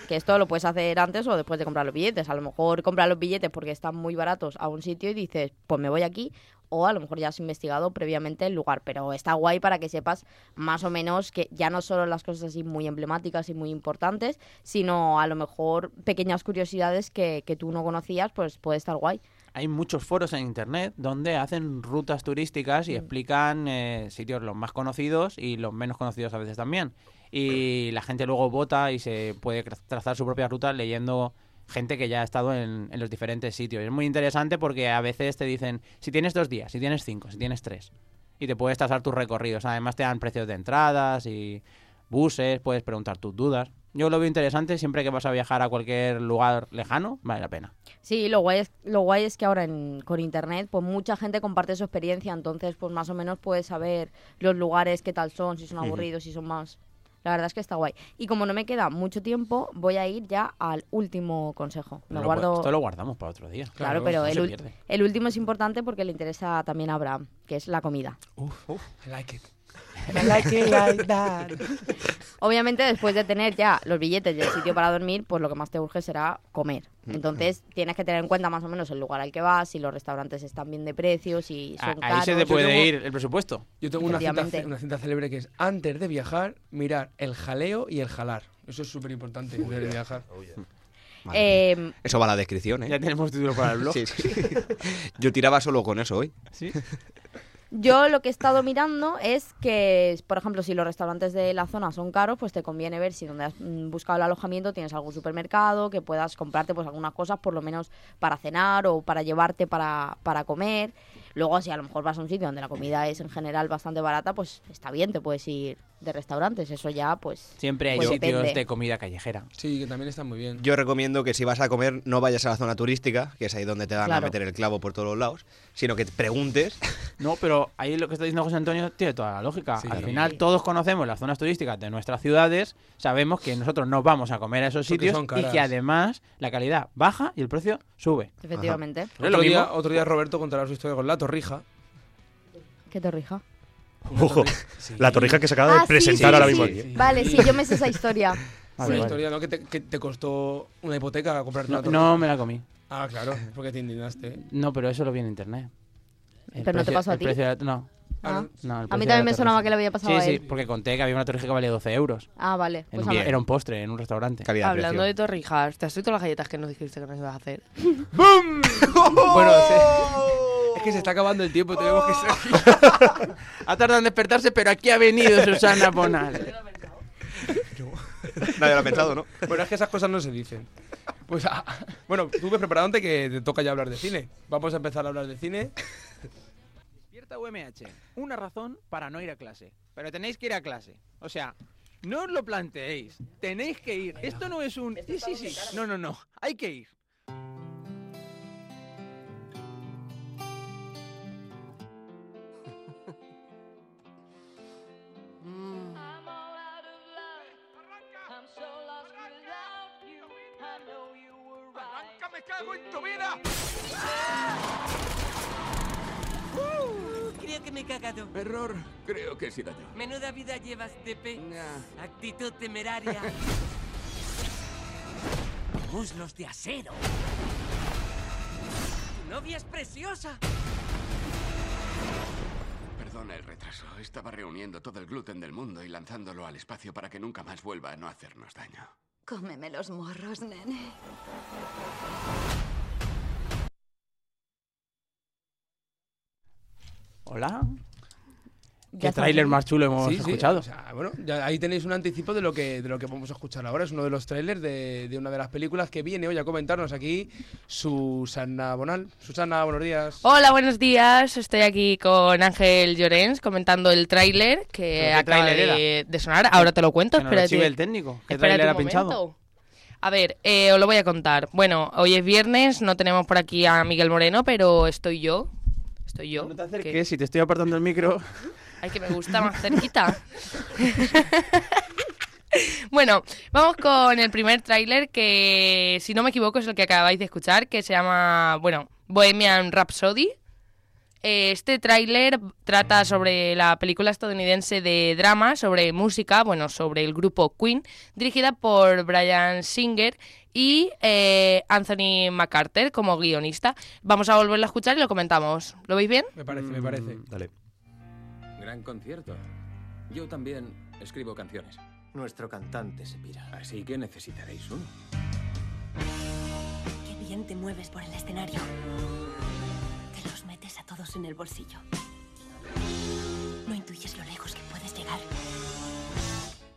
Que esto lo puedes hacer antes o después de comprar los billetes. A lo mejor comprar los billetes porque están muy baratos a un sitio y dices, pues me voy aquí. O a lo mejor ya has investigado previamente el lugar. Pero está guay para que sepas más o menos que ya no solo las cosas así muy emblemáticas y muy importantes, sino a lo mejor pequeñas curiosidades que, que tú no conocías, pues puede estar guay. Hay muchos foros en internet donde hacen rutas turísticas y explican eh, sitios los más conocidos y los menos conocidos a veces también. Y la gente luego vota y se puede tra- trazar su propia ruta leyendo gente que ya ha estado en, en los diferentes sitios. Es muy interesante porque a veces te dicen si tienes dos días, si tienes cinco, si tienes tres. Y te puedes trazar tus recorridos. Además te dan precios de entradas y buses, puedes preguntar tus dudas. Yo lo veo interesante siempre que vas a viajar a cualquier lugar lejano, vale la pena. Sí, lo guay es, lo guay es que ahora en- con internet, pues mucha gente comparte su experiencia, entonces pues más o menos puedes saber los lugares, qué tal son, si son aburridos, si son más... La verdad es que está guay. Y como no me queda mucho tiempo, voy a ir ya al último consejo. Me Lo- guardo... Esto lo guardamos para otro día. Claro, Claro, pero no el, el último es importante porque le interesa también a Abraham, que es la comida. Uf, uf, I like it. Obviamente, después de tener ya los billetes y el sitio para dormir, pues lo que más te urge será comer. Entonces, tienes que tener en cuenta más o menos el lugar al que vas, si los restaurantes están bien de precios, si Ah, son Ahí caros. se te Yo puede tengo- ir el presupuesto. Yo tengo una cinta, Efectivamente. una cinta célebre que es antes de viajar, mirar el jaleo y el jalar. Eso es súper importante antes de viajar. Mía. Eh, Eso va a la descripción, ¿eh? Ya tenemos título para el blog. Sí, sí. Yo tiraba solo con eso hoy. ¿Sí? Yo lo que he estado mirando es que, por ejemplo, si los restaurantes de la zona son caros, pues te conviene ver si donde has mm, buscado el alojamiento tienes algún supermercado, que puedas comprarte pues algunas cosas por lo menos para cenar o para llevarte para, para comer. Luego, si a lo mejor vas a un sitio donde la comida es en general bastante barata, pues está bien, te puedes ir de restaurantes. Eso ya, pues... Siempre hay Pues sitios depende. de comida callejera. Sí, que también está muy bien. Yo recomiendo que si vas a comer no vayas a la zona turística, que es ahí donde te van a Claro. meter el clavo por todos los lados, sino que te preguntes. No, pero ahí lo que está diciendo José Antonio tiene toda la lógica. Sí, Al claro. final todos conocemos las zonas turísticas de nuestras ciudades, sabemos que nosotros no vamos a comer a esos Porque sitios y que además la calidad baja y el precio sube. Efectivamente. ¿No es Otro lo día, mismo? otro día Roberto contará su historia con la torrija. ¿Qué torrija? Ojo, la torrija que se acaba de Ah, sí, presentar sí, ahora sí, mismo sí. aquí. Vale, sí, yo me sé esa historia. Vale, Una vale. historia, ¿no? Que te, que te costó una hipoteca comprarte No, una torrija. no me la comí. Ah, claro, porque te indignaste. No, pero eso lo vi en internet. El ¿Pero no te pasó a ti? no, Ah. no, A mí también me sonaba que le había pasado Sí, a sí, él. porque conté que había una torrija que valía 12 euros. Ah, vale. Pues un- era un postre en un restaurante. Calidad Hablando de torrijas, ¿te has hecho las galletas que nos dijiste que nos ibas a hacer? Bueno, se- es que se está acabando el tiempo, tenemos que seguir. Ha tardado en despertarse, pero aquí ha venido Susana Bonal. Nadie lo ha pensado, ¿no? Bueno, es que esas cosas no se dicen. Pues, ah, bueno, tú ves preparándote que te toca ya hablar de cine. Vamos a empezar a hablar de cine. Despierta UMH. Una razón para no ir a clase. Pero tenéis que ir a clase. O sea, no os lo planteéis. Tenéis que ir. Esto no es un... Sí, sí, sí. No, no, no. Hay que ir. ¡Me cago en tu vida! Uh, creo que me he cagado. Error. Creo que he sido yo. Menuda vida llevas, Tepe. Actitud temeraria. Muslos de acero. Tu novia es preciosa. Perdona el retraso. Estaba reuniendo todo el gluten del mundo y lanzándolo al espacio para que nunca más vuelva a no hacernos daño. Cómeme los morros, nene. Hola. ¿Qué tráiler más chulo hemos Sí, sí, escuchado? o sea, bueno, ya ahí tenéis un anticipo de lo que de lo que vamos a escuchar ahora. Es uno de los trailers de, de una de las películas que viene hoy a comentarnos aquí Susana Bonal. Susana, buenos días. Hola, buenos días. Estoy aquí con Ángel Llorens comentando el tráiler que ¿Pero qué acaba de, de sonar. Ahora te lo cuento. Que nos lo espérate. chive el técnico. ¿Qué tráiler ha pinchado? A ver, eh, os lo voy a contar. Bueno, hoy es viernes, no tenemos por aquí a Miguel Moreno, pero estoy yo. Estoy yo. No te ¿Qué? Si te estoy apartando el micro. Ay, que me gusta más cerquita. bueno, vamos con el primer tráiler que, si no me equivoco, es el que acabáis de escuchar, que se llama, bueno, Bohemian Rhapsody. Este tráiler trata sobre la película estadounidense de drama, sobre música, bueno, sobre el grupo Queen, dirigida por Brian Singer y eh, Anthony McCarter como guionista. Vamos a volverlo a escuchar y lo comentamos. ¿Lo veis bien? Me parece, me parece. Dale. Gran concierto. Yo también escribo canciones. Nuestro cantante se pira. Así que necesitaréis uno. Qué bien te mueves por el escenario. Te los metes a todos en el bolsillo. No intuyes lo lejos que puedes llegar.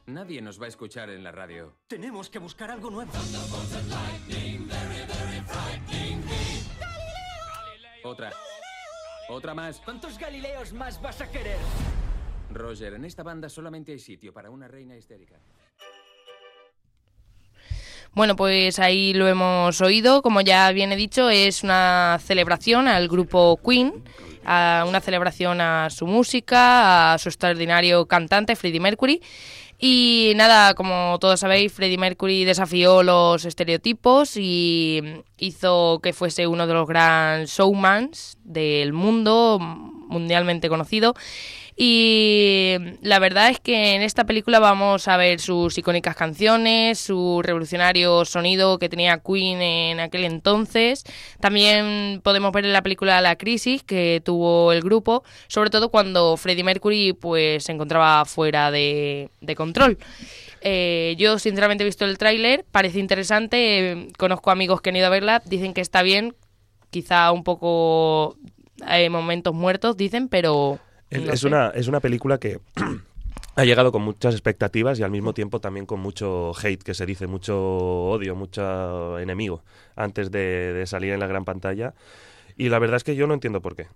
Nadie nos va a escuchar en la radio. Tenemos que buscar algo nuevo. Otra. Otra más. ¿Cuántos Galileos más vas a querer? Roger, en esta banda solamente hay sitio para una reina histérica. Bueno, pues ahí lo hemos oído. Como ya bien he dicho, es una celebración al grupo Queen, a una celebración a su música, a su extraordinario cantante Freddie Mercury. Y nada, como todos sabéis, Freddie Mercury desafió los estereotipos y hizo que fuese uno de los gran showmans del mundo, mundialmente conocido. Y la verdad es que en esta película vamos a ver sus icónicas canciones, su revolucionario sonido que tenía Queen en aquel entonces. También podemos ver en la película la crisis que tuvo el grupo, sobre todo cuando Freddie Mercury pues se encontraba fuera de, de control. Eh, yo sinceramente he visto el tráiler, parece interesante, eh, conozco amigos que han ido a verla, dicen que está bien, quizá un poco hay momentos muertos, dicen, pero... Es, no es una, es una película que ha llegado con muchas expectativas y al mismo tiempo también con mucho hate, que se dice, mucho odio, mucho enemigo antes de, de salir en la gran pantalla. Y la verdad es que yo no entiendo por qué.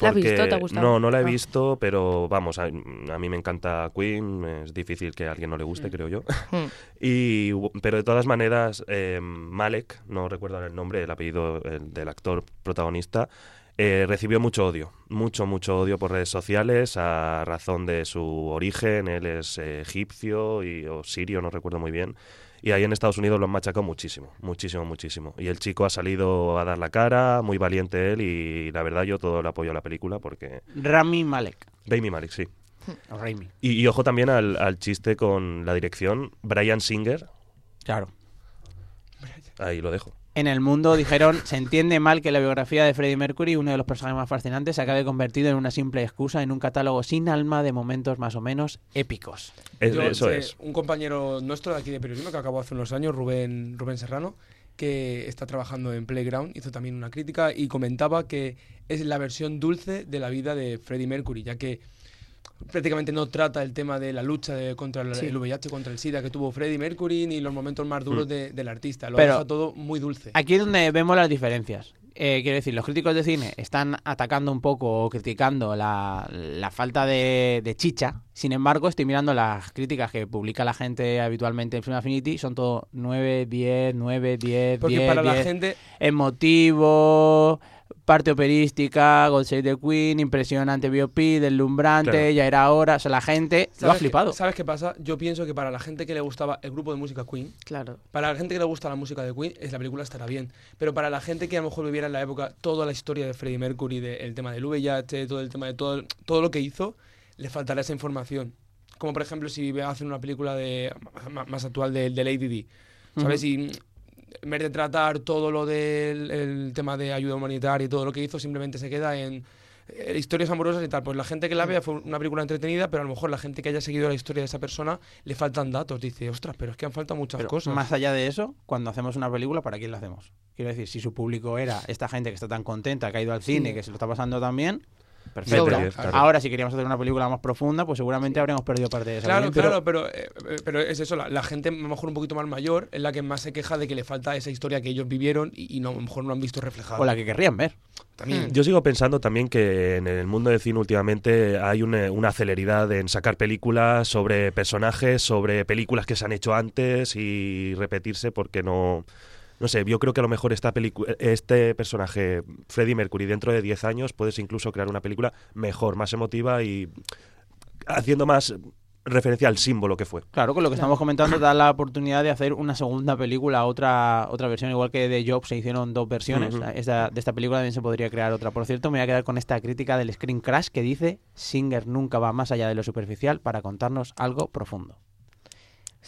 ¿La has visto? ¿Te ha gustado? No, no la he Ah. visto, pero vamos, a, a mí me encanta Queen, es difícil que a alguien no le guste, creo yo. Mm. y, pero de todas maneras, eh, Malek, no recuerdo el nombre, el apellido el del actor protagonista, eh, recibió mucho odio, mucho, mucho odio por redes sociales a razón de su origen, él es eh, egipcio y, o sirio, no recuerdo muy bien. Y ahí en Estados Unidos lo han machacado muchísimo, muchísimo, muchísimo. Y el chico ha salido a dar la cara, muy valiente él, y la verdad yo todo el apoyo a la película porque... Rami Malek. Rami Malek, sí. Raimi. Y, y ojo también al, al chiste con la dirección, Brian Singer. Claro. Ahí lo dejo. En el mundo dijeron, se entiende mal que la biografía de Freddie Mercury, uno de los personajes más fascinantes, se acabe convertido en una simple excusa en un catálogo sin alma de momentos más o menos épicos. Yo eso es. Un compañero nuestro de aquí de periodismo que acabó hace unos años, Rubén, Rubén Serrano, que está trabajando en Playground, hizo también una crítica y comentaba que es la versión dulce de la vida de Freddie Mercury, ya que prácticamente no trata el tema de la lucha de- contra el, Sí. el VIH, contra el SIDA que tuvo Freddie Mercury, ni los momentos más duros Mm. de- del artista. Lo Pero- deja todo muy dulce. Aquí es donde vemos las diferencias. Eh, quiero decir, los críticos de cine están atacando un poco o criticando la, la falta de, de chicha. Sin embargo, estoy mirando las críticas que publica la gente habitualmente en Film Affinity. Son todo 9, 10, 9, 10, Porque 10, para la 10. gente- Emotivo, parte operística, God Save the Queen, impresionante biopic, deslumbrante, Claro. ya era hora. O sea, la gente lo ha ¿Sabes qué- flipado. ¿Sabes qué pasa? Yo pienso que para la gente que le gustaba el grupo de música Queen, Claro. para la gente que le gusta la música de Queen, es la película estará bien. Pero para la gente que a lo mejor viviera en la época toda la historia de Freddie Mercury, de- el tema del VIH, todo el tema de todo, todo lo que hizo, le faltará esa información. Como por ejemplo si hacen una película de más actual de, de Lady Di. ¿Sabes? Y mm, en vez de tratar todo lo del el tema de ayuda humanitaria y todo lo que hizo, simplemente se queda en eh, historias amorosas y tal. Pues la gente que la vea fue una película entretenida, pero a lo mejor la gente que haya seguido la historia de esa persona le faltan datos. Dice, ostras, pero es que han faltado muchas Pero cosas. Más allá de eso, cuando hacemos una película, ¿para quién la hacemos? Quiero decir, si su público era esta gente que está tan contenta, que ha ido al cine, Sí. que se lo está pasando tan bien, perfecto. Sobra. Claro. Ahora, si queríamos hacer una película más profunda, pues seguramente habríamos perdido parte de esa Claro, claro, pero, eh, eh, pero es eso, la, la gente a lo mejor un poquito más mayor es la que más se queja de que le falta esa historia que ellos vivieron y, y no, a lo mejor no han visto reflejada. O la que querrían ver. También. Yo sigo pensando también que en el mundo del cine últimamente hay una, una celeridad en sacar películas sobre personajes, sobre películas que se han hecho antes y repetirse porque no... No sé, yo creo que a lo mejor esta este personaje, Freddie Mercury, dentro de 10 años puedes incluso crear una película mejor, más emotiva y haciendo más referencia al símbolo que fue. Claro, con lo que estamos comentando da la oportunidad de hacer una segunda película, otra otra versión, igual que de Job se hicieron dos versiones. Esta- de esta película también se podría crear otra. Por cierto, me voy a quedar con esta crítica del Screen Crash que dice Singer nunca va más allá de lo superficial para contarnos algo profundo.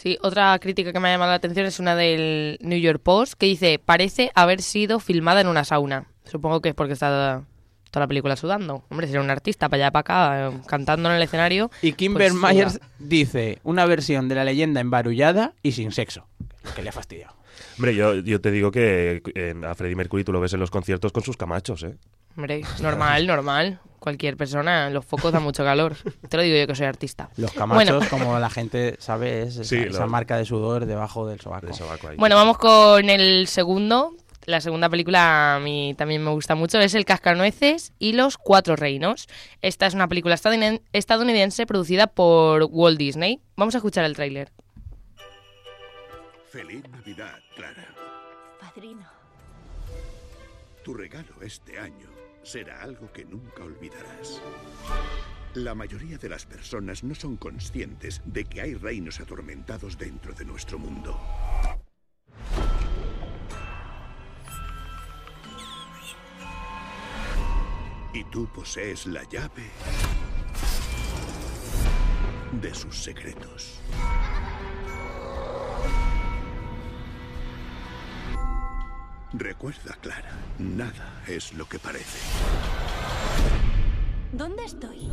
Sí, otra crítica que me ha llamado la atención es una del New York Post que dice, parece haber sido filmada en una sauna. Supongo que es porque está toda la película sudando. Hombre, si era un artista para allá para acá, eh, cantando en el escenario. Y Kimber Myers dice una versión de la leyenda embarullada y sin sexo. Que le ha fastidiado. Hombre, yo, yo te digo que en- a Freddie Mercury tú lo ves en los conciertos con sus camachos, ¿eh? Hombre, normal, normal. Cualquier persona, los focos dan mucho calor. Te lo digo yo que soy artista. Los camachos, Bueno. como la gente sabe, es esa, Sí, esa lo- marca de sudor debajo del sobaco. Bueno, vamos con el segundo. La segunda película a mí también me gusta mucho. Es El Cascanueces y los Cuatro Reinos. Esta es una película estadounid- estadounidense producida por Walt Disney. Vamos a escuchar el tráiler. Feliz Navidad, Clara. Padrino. Tu regalo este año será algo que nunca olvidarás. La mayoría de las personas no son conscientes de que hay reinos atormentados dentro de nuestro mundo. Y tú posees la llave de sus secretos. Recuerda, Clara, nada es lo que parece. ¿Dónde estoy?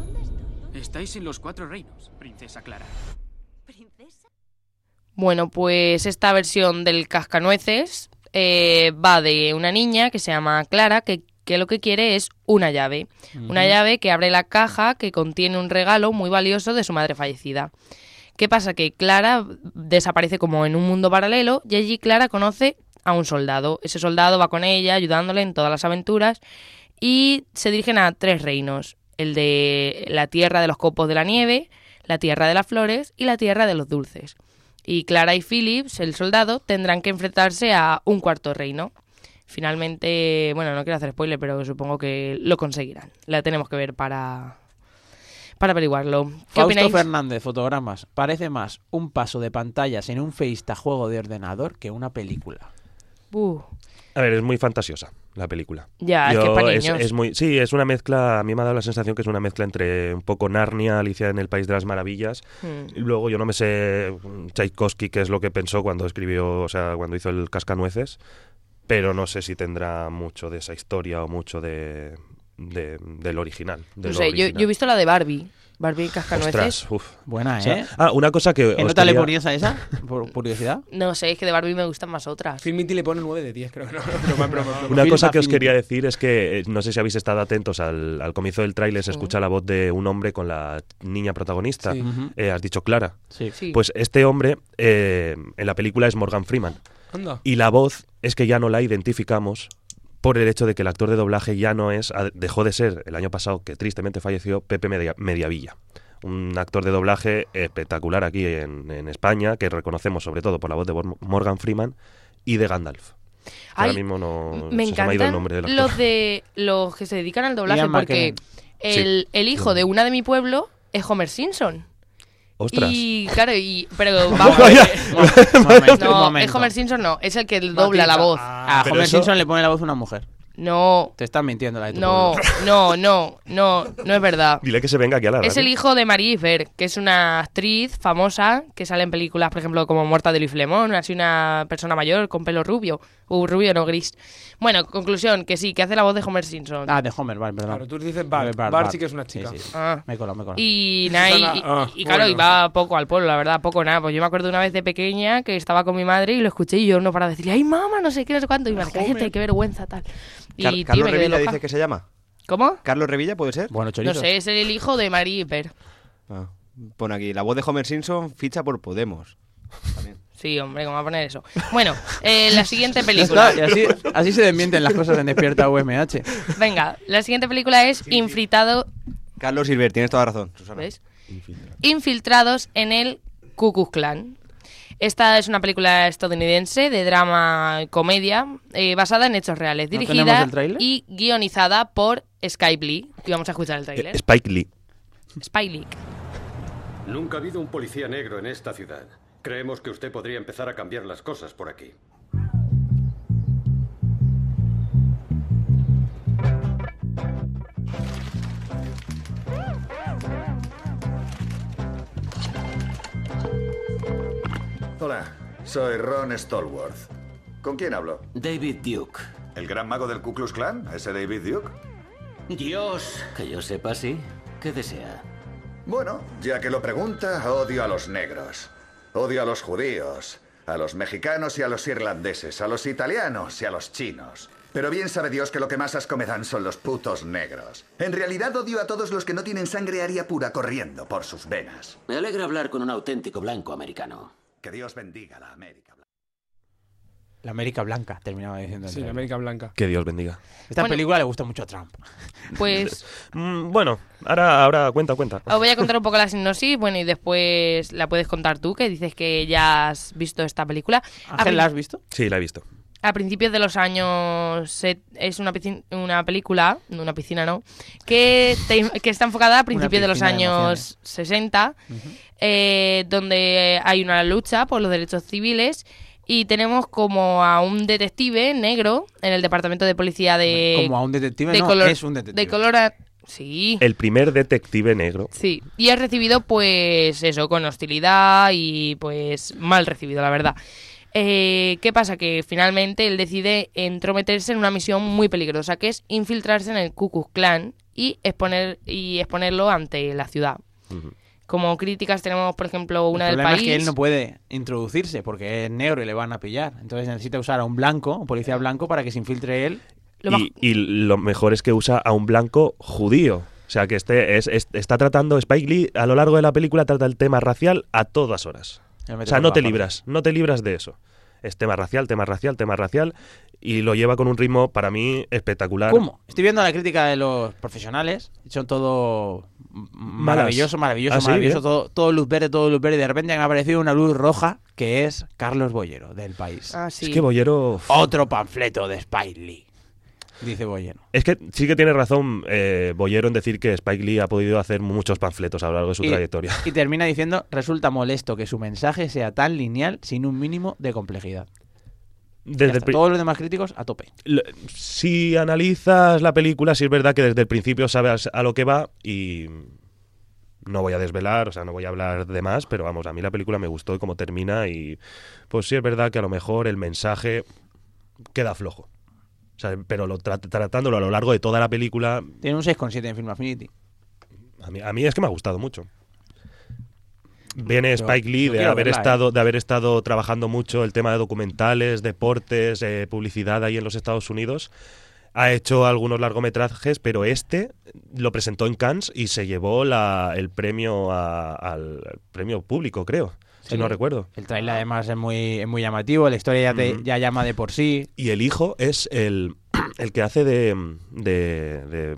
Estáis en los cuatro reinos, princesa Clara. ¿Princesa? Bueno, pues esta versión del Cascanueces eh, va de una niña que se llama Clara, que, que lo que quiere es una llave. Una llave que abre la caja que contiene un regalo muy valioso de su madre fallecida. ¿Qué pasa? Que Clara desaparece como en un mundo paralelo y allí Clara conoce a un soldado. Ese soldado va con ella, ayudándole en todas las aventuras y se dirigen a tres reinos. El de la tierra de los copos de la nieve, la tierra de las flores y la tierra de los dulces. Y Clara y Phillips, el soldado, tendrán que enfrentarse a un cuarto reino. Finalmente, bueno, no quiero hacer spoiler, pero supongo que lo conseguirán. La tenemos que ver para, para averiguarlo. ¿Qué Fausto opináis? Fernández, fotogramas. Parece más un paso de pantallas en un Feista juego de ordenador que una película. Uh, A ver, es muy fantasiosa la película. Ya, es que es pa' niños. es muy, sí, es una mezcla, a mí me ha dado la sensación que es una mezcla entre un poco Narnia, Alicia en el País de las Maravillas, Hmm. y luego yo no me sé Tchaikovsky qué es lo que pensó cuando escribió, o sea, cuando hizo el Cascanueces, pero no sé si tendrá mucho de esa historia o mucho de, de- del original. de no sé, yo, original. yo he visto la de Barbie. Barbie Cascanueces. Ostras, uf. Buena, O sea, ¿eh? ah, una cosa que ¿Qué os nota le quería- ponías a esa? Por curiosidad. No sé, es que de Barbie me gustan más otras. Filmity le pone 9 de 10, creo. No, broma, broma, broma. Una cosa que os quería decir es que eh, no sé si habéis estado atentos al, al comienzo del tráiler, se escucha la voz de un hombre con la niña protagonista. Sí. Eh, has dicho Clara. Sí. Sí. Pues este hombre eh, en la película es Morgan Freeman. Anda. Y la voz es que ya no la identificamos por el hecho de que el actor de doblaje ya no es, dejó de ser el año pasado, que tristemente falleció, Pepe Media- Mediavilla. Un actor de doblaje espectacular aquí en, en España, que reconocemos sobre todo por la voz de Mor- Morgan Freeman y de Gandalf. Ahora mismo no Me se me ha ido el encantan nombre del actor. los de los que se dedican al doblaje Ian porque el, el hijo de una de mi pueblo es Homer Simpson. Ostras. Y claro, y pero vamos. Un momento, un no, momento. es Homer Simpson no, es el que dobla la voz. A Pero Homer eso- Simpson le pone la voz una mujer. No, Te estás mintiendo la de tu no, pueblo. no, no, no, no es verdad. Dile que se venga aquí a la Es el hijo de Marie Iver, que es una actriz famosa que sale en películas, por ejemplo, como Muerta de Luis Flemón, así una persona mayor con pelo rubio, o rubio no gris. Bueno, conclusión, que sí, que hace la voz de Homer Simpson. Ah, de Homer, vale, perdón. Claro, tú dices Bart. Vale, Bart sí que es una chica. Sí, sí. Ah. Me he colado, me he colado. Y, nada, y, y- Ah, y claro, bueno. iba poco al pueblo, la verdad, poco nada. Pues yo me acuerdo una vez de pequeña que estaba con mi madre y lo escuché y yo no para decirle, ay mamá, no sé qué, no sé cuánto. Y me cállate, qué vergüenza, tal. Y Car- tío, Carlos me Revilla dice que se llama. ¿Cómo? ¿Carlos Revilla puede ser? Bueno, No chorizo. sé, es el hijo de Marie Iver. Ah, pone aquí, la voz de Homer Simpson ficha por Podemos. Sí, hombre, ¿cómo va a poner eso? Bueno, eh, la siguiente película. y así, así se desmienten las cosas en Despierta UMH. Venga, la siguiente película es Infiltrado, Carlos Silver, tienes toda la razón, Susana. ¿ves? Infiltrados en el Ku Klux Klan. Esta es una película estadounidense de drama y comedia eh, basada en hechos reales, ¿No tenemos dirigida el tráiler? y guionizada por Skype Lee. Y vamos a escuchar el tráiler. Eh, Spike Lee. Spike Lee. Nunca ha habido un policía negro en esta ciudad. Creemos que usted podría empezar a cambiar las cosas por aquí. Hola, soy Ron Stallworth. ¿Con quién hablo? David Duke. ¿El gran mago del Ku Klux Klan? ¿Ese David Duke? Dios. Que yo sepa, sí. ¿Qué desea? Bueno, ya que lo pregunta, odio a los negros. Odio a los judíos, a los mexicanos y a los irlandeses, a los italianos y a los chinos. Pero bien sabe Dios que lo que más asco me dan son los putos negros. En realidad odio a todos los que no tienen sangre aria pura corriendo por sus venas. Me alegra hablar con un auténtico blanco americano. Que Dios bendiga la América. La América Blanca, terminaba diciendo. Sí, la. América Blanca. Que Dios bendiga. Esta Bueno. película le gusta mucho a Trump. Pues Mm, bueno, ahora, ahora cuenta, cuenta. os voy a contar un poco la sinopsis, bueno, y después la puedes contar tú, que dices que ya has visto esta película. A Ángel, prin- ¿la has visto? Sí, la he visto. A principios de los años es una, piscina, una película, no una piscina no, que, te- que está enfocada a principios de los de años emociones. 60, eh, donde hay una lucha por los derechos civiles y tenemos como a un detective negro en el departamento de policía de... Como a un detective, de no, color- es un detective. De color... a- Sí. El primer detective negro. Sí, y ha recibido pues eso, con hostilidad y pues mal recibido, la verdad. Eh, ¿Qué pasa? Que finalmente él decide entrometerse en una misión muy peligrosa, que es infiltrarse en el Ku Klux Klan y, exponer, y exponerlo ante la ciudad. Como críticas tenemos, por ejemplo, una el del problema país. es que él no puede introducirse porque es negro y le van a pillar. Entonces necesita usar a un blanco, un policía blanco, para que se infiltre él. Y, y lo mejor es que usa a un blanco judío. O sea, que este es, es- está tratando, Spike Lee a lo largo de la película trata el tema racial a todas horas. O sea, no te libras, no te libras de eso. Es tema racial, tema racial, tema racial. Y lo lleva con un ritmo, para mí, espectacular. ¿Cómo? Estoy viendo la crítica de los profesionales. Son todo maravilloso, maravilloso, ¿Ah, sí? maravilloso. Todo, todo luz verde, todo luz verde. Y de repente me ha aparecido una luz roja que es Carlos Bollero, del país. Ah, sí. Es que Bollero... Otro panfleto de Spike Lee. Dice Bollero. Es que sí que tiene razón eh, Bollero en decir que Spike Lee ha podido hacer muchos panfletos a lo largo de su Y- trayectoria. Y termina diciendo, resulta molesto que su mensaje sea tan lineal sin un mínimo de complejidad. Desde Todos los demás críticos a tope. Si analizas la película, sí es verdad que desde el principio sabes a lo que va y no voy a desvelar, o sea, no voy a hablar de más, pero vamos, a mí la película me gustó y cómo termina y pues sí es verdad que a lo mejor el mensaje queda flojo. O sea, pero lo tra- tratándolo a lo largo de toda la película, Tiene un 6,7 en Film Affinity. a mí, a mí es que me ha gustado mucho. Viene Spike Lee de haber verla, ¿eh? estado de haber estado trabajando mucho el tema de documentales, deportes, eh, publicidad ahí en los Estados Unidos. Ha hecho algunos largometrajes, pero este lo presentó en Cannes y se llevó la- el premio a- al premio público, creo, si Sí. no recuerdo. El trailer además es muy, es muy llamativo, la historia ya, te, ya llama de por sí. Y el hijo es el, el que hace de, de- de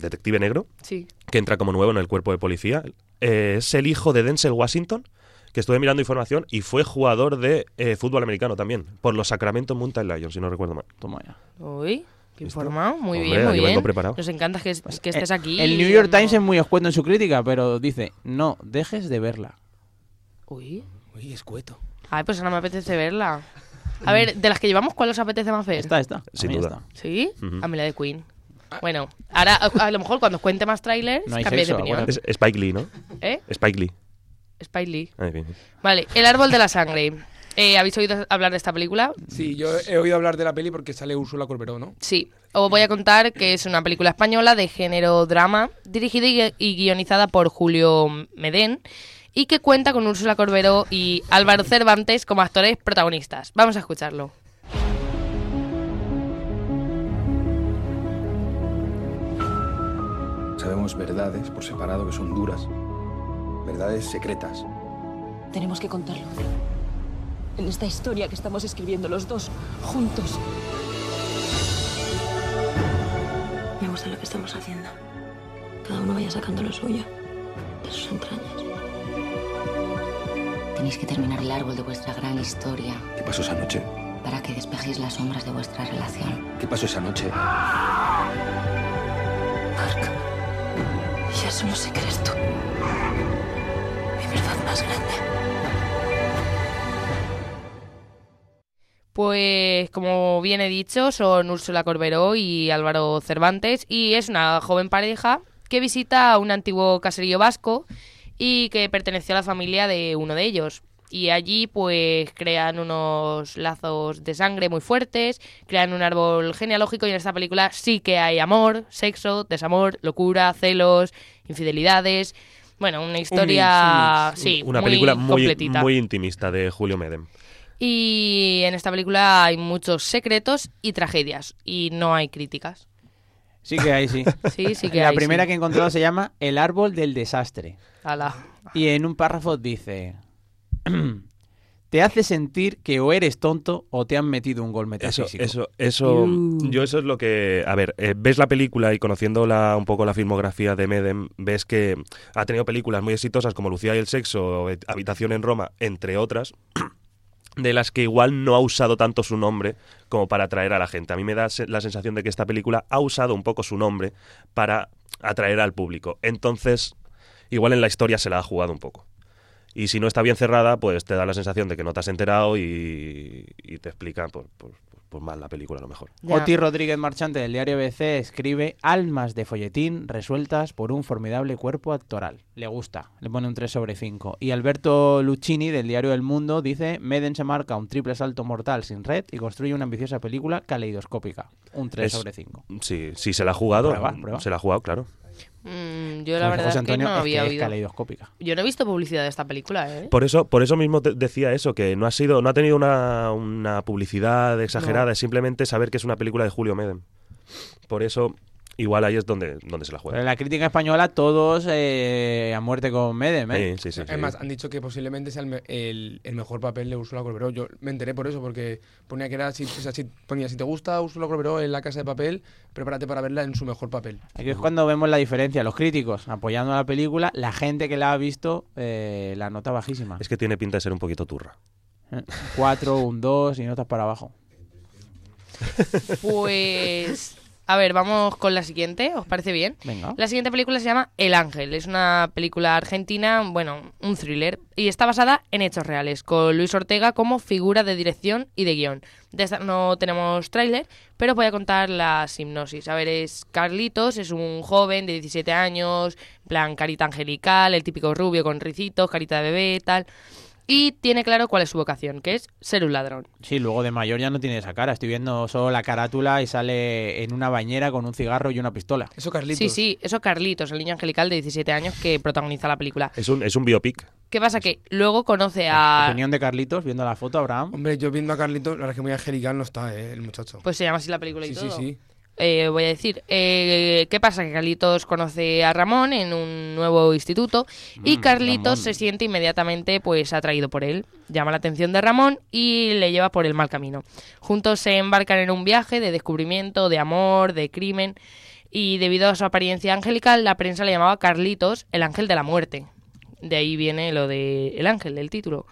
detective negro, Sí. que entra como nuevo en el cuerpo de policía. Eh, es el hijo de Denzel Washington, que estuve mirando información y fue jugador de eh, fútbol americano también, por los Sacramento Mountain Lions, si no recuerdo mal. Toma ya. Uy, qué informado. Muy Hombre, bien, muy aquí bien. preparado. Nos encanta que, que estés aquí. Eh, El New York Times es muy escueto en su crítica, pero dice, no dejes de verla. Uy. Uy, escueto. Ay, pues ahora me apetece verla. A ver, de las que llevamos, ¿cuál os apetece más ver? Esta, esta. Sin duda. esta. ¿Sí? A mí la de Queen. Bueno, ahora a, a lo mejor cuando os cuente más trailers, No cambiéis de opinión. Es Spike Lee, ¿no? ¿Eh? Spike Lee. Spike Lee. Ay, bien. Vale, El árbol de la sangre. Eh, ¿Habéis oído hablar de esta película? Sí, yo he oído hablar de la peli porque sale Úrsula Corberó, ¿no? Sí. Os voy a contar que es una película española de género drama, dirigida y, y guionizada por Julio Medén, y que cuenta con Úrsula Corberó y Álvaro Cervantes como actores protagonistas. Vamos a escucharlo. Sabemos verdades por separado que son duras, verdades secretas. Tenemos que contarlo. En esta historia que estamos escribiendo los dos, juntos. Me gusta lo que estamos haciendo. Cada uno vaya sacando lo suyo de sus entrañas. Tenéis que terminar el árbol de vuestra gran historia ¿Qué pasó esa noche? para que despejéis las sombras de vuestra relación. ¿Qué pasó esa noche? Ya solo sé que eres tú. Mi verdad más grande. Pues, como bien he dicho, son Úrsula Corberó y Álvaro Cervantes, y es una joven pareja que visita un antiguo caserío vasco y que perteneció a la familia de uno de ellos. Y allí, pues, crean unos lazos de sangre muy fuertes, crean un árbol genealógico, y en esta película sí que hay amor, sexo, desamor, locura, celos, infidelidades. Bueno, una historia, sí, Una muy película muy, completita. muy intimista de Julio Medem. Y en esta película hay muchos secretos y tragedias. Y no hay críticas. Sí que hay, sí. Sí, sí que La hay, primera sí. que he encontrado se llama El árbol del desastre. Ala. Y en un párrafo dice... Te hace sentir que o eres tonto o te han metido un gol Eso, metafísico. eso, eso, yo eso es lo que, a ver, eh, ves la película y conociendo la, un poco la filmografía de Medem, ves que ha tenido películas muy exitosas como Lucía y el sexo, o, eh, Habitación en Roma, entre otras, de las que igual no ha usado tanto su nombre como para atraer a la gente. A mí me da la sensación de que esta película ha usado un poco su nombre para atraer al público. Entonces, igual en la historia se la ha jugado un poco. Y si no está bien cerrada, pues te da la sensación de que no te has enterado y, y te explica pues, pues mal la película a lo mejor. Oti Rodríguez Marchante del diario BBC escribe almas de folletín resueltas por un formidable cuerpo actoral. Le gusta, le pone un 3 sobre 5. Y Alberto Lucchini del diario El Mundo dice Meden se marca un triple salto mortal sin red y construye una ambiciosa película caleidoscópica. Un 3 Es- sobre 5. Sí, sí se la ha jugado. Prueba, prueba. Se la ha jugado, claro. Mm, yo la verdad José es que Antonio, no es había es caleidoscópica. Yo no he visto publicidad de esta película, ¿eh? Por eso, por eso mismo te decía eso, que no ha sido, no ha tenido una, una publicidad exagerada, No. es simplemente saber que es una película de Julio Medem. Por eso, igual ahí es donde, donde se la Pero juega. en la crítica española todos eh, a muerte con Medem, ¿eh? Sí, sí, sí, Es sí. más, han dicho que posiblemente sea el, me- el- el mejor papel de Úrsula Corberó. Yo me enteré por eso, porque ponía que era, si, o sea, si- ponía, si te gusta Úrsula Corberó en La Casa de Papel, prepárate para verla en su mejor papel. Aquí es cuando vemos la diferencia, los críticos apoyando a la película, la gente que la ha visto eh, la nota bajísima. Es que tiene pinta de ser un poquito turra. Eh, Cuatro, un dos y notas para abajo. Pues. A ver, vamos con la siguiente, ¿os parece bien? Venga. La siguiente película se llama El Ángel. Es una película argentina, bueno, un thriller. Y está basada en hechos reales, con Luis Ortega como figura de dirección y de guion. De esta no tenemos tráiler, pero os voy a contar la hipnosis. A ver, es Carlitos, es un joven de 17 años, en plan carita angelical, el típico rubio con ricitos, carita de bebé, tal. Y tiene claro cuál es su vocación, que es ser un ladrón. Sí, luego de mayor ya no tiene esa cara. Estoy viendo solo la carátula y sale en una bañera con un cigarro y una pistola. Eso Carlitos. Sí, sí, eso Carlitos, el niño angelical de 17 años que protagoniza la película. Es un, es un biopic. ¿Qué pasa? Que luego conoce a... Opinión de Carlitos, viendo la foto, Abraham. Hombre, yo viendo a Carlitos, la verdad es que muy angelical no está, eh, el muchacho. Pues se llama así la película y Sí, sí, todo. sí. Eh, voy a decir, eh, ¿qué pasa? Que Carlitos conoce a Ramón en un nuevo instituto y Mm, Carlitos Ramón. se siente inmediatamente pues atraído por él. Llama la atención de Ramón y le lleva por el mal camino. Juntos se embarcan en un viaje de descubrimiento, de amor, de crimen y debido a su apariencia angelical la prensa le llamaba Carlitos el ángel de la muerte. De ahí viene lo de El Ángel, del título.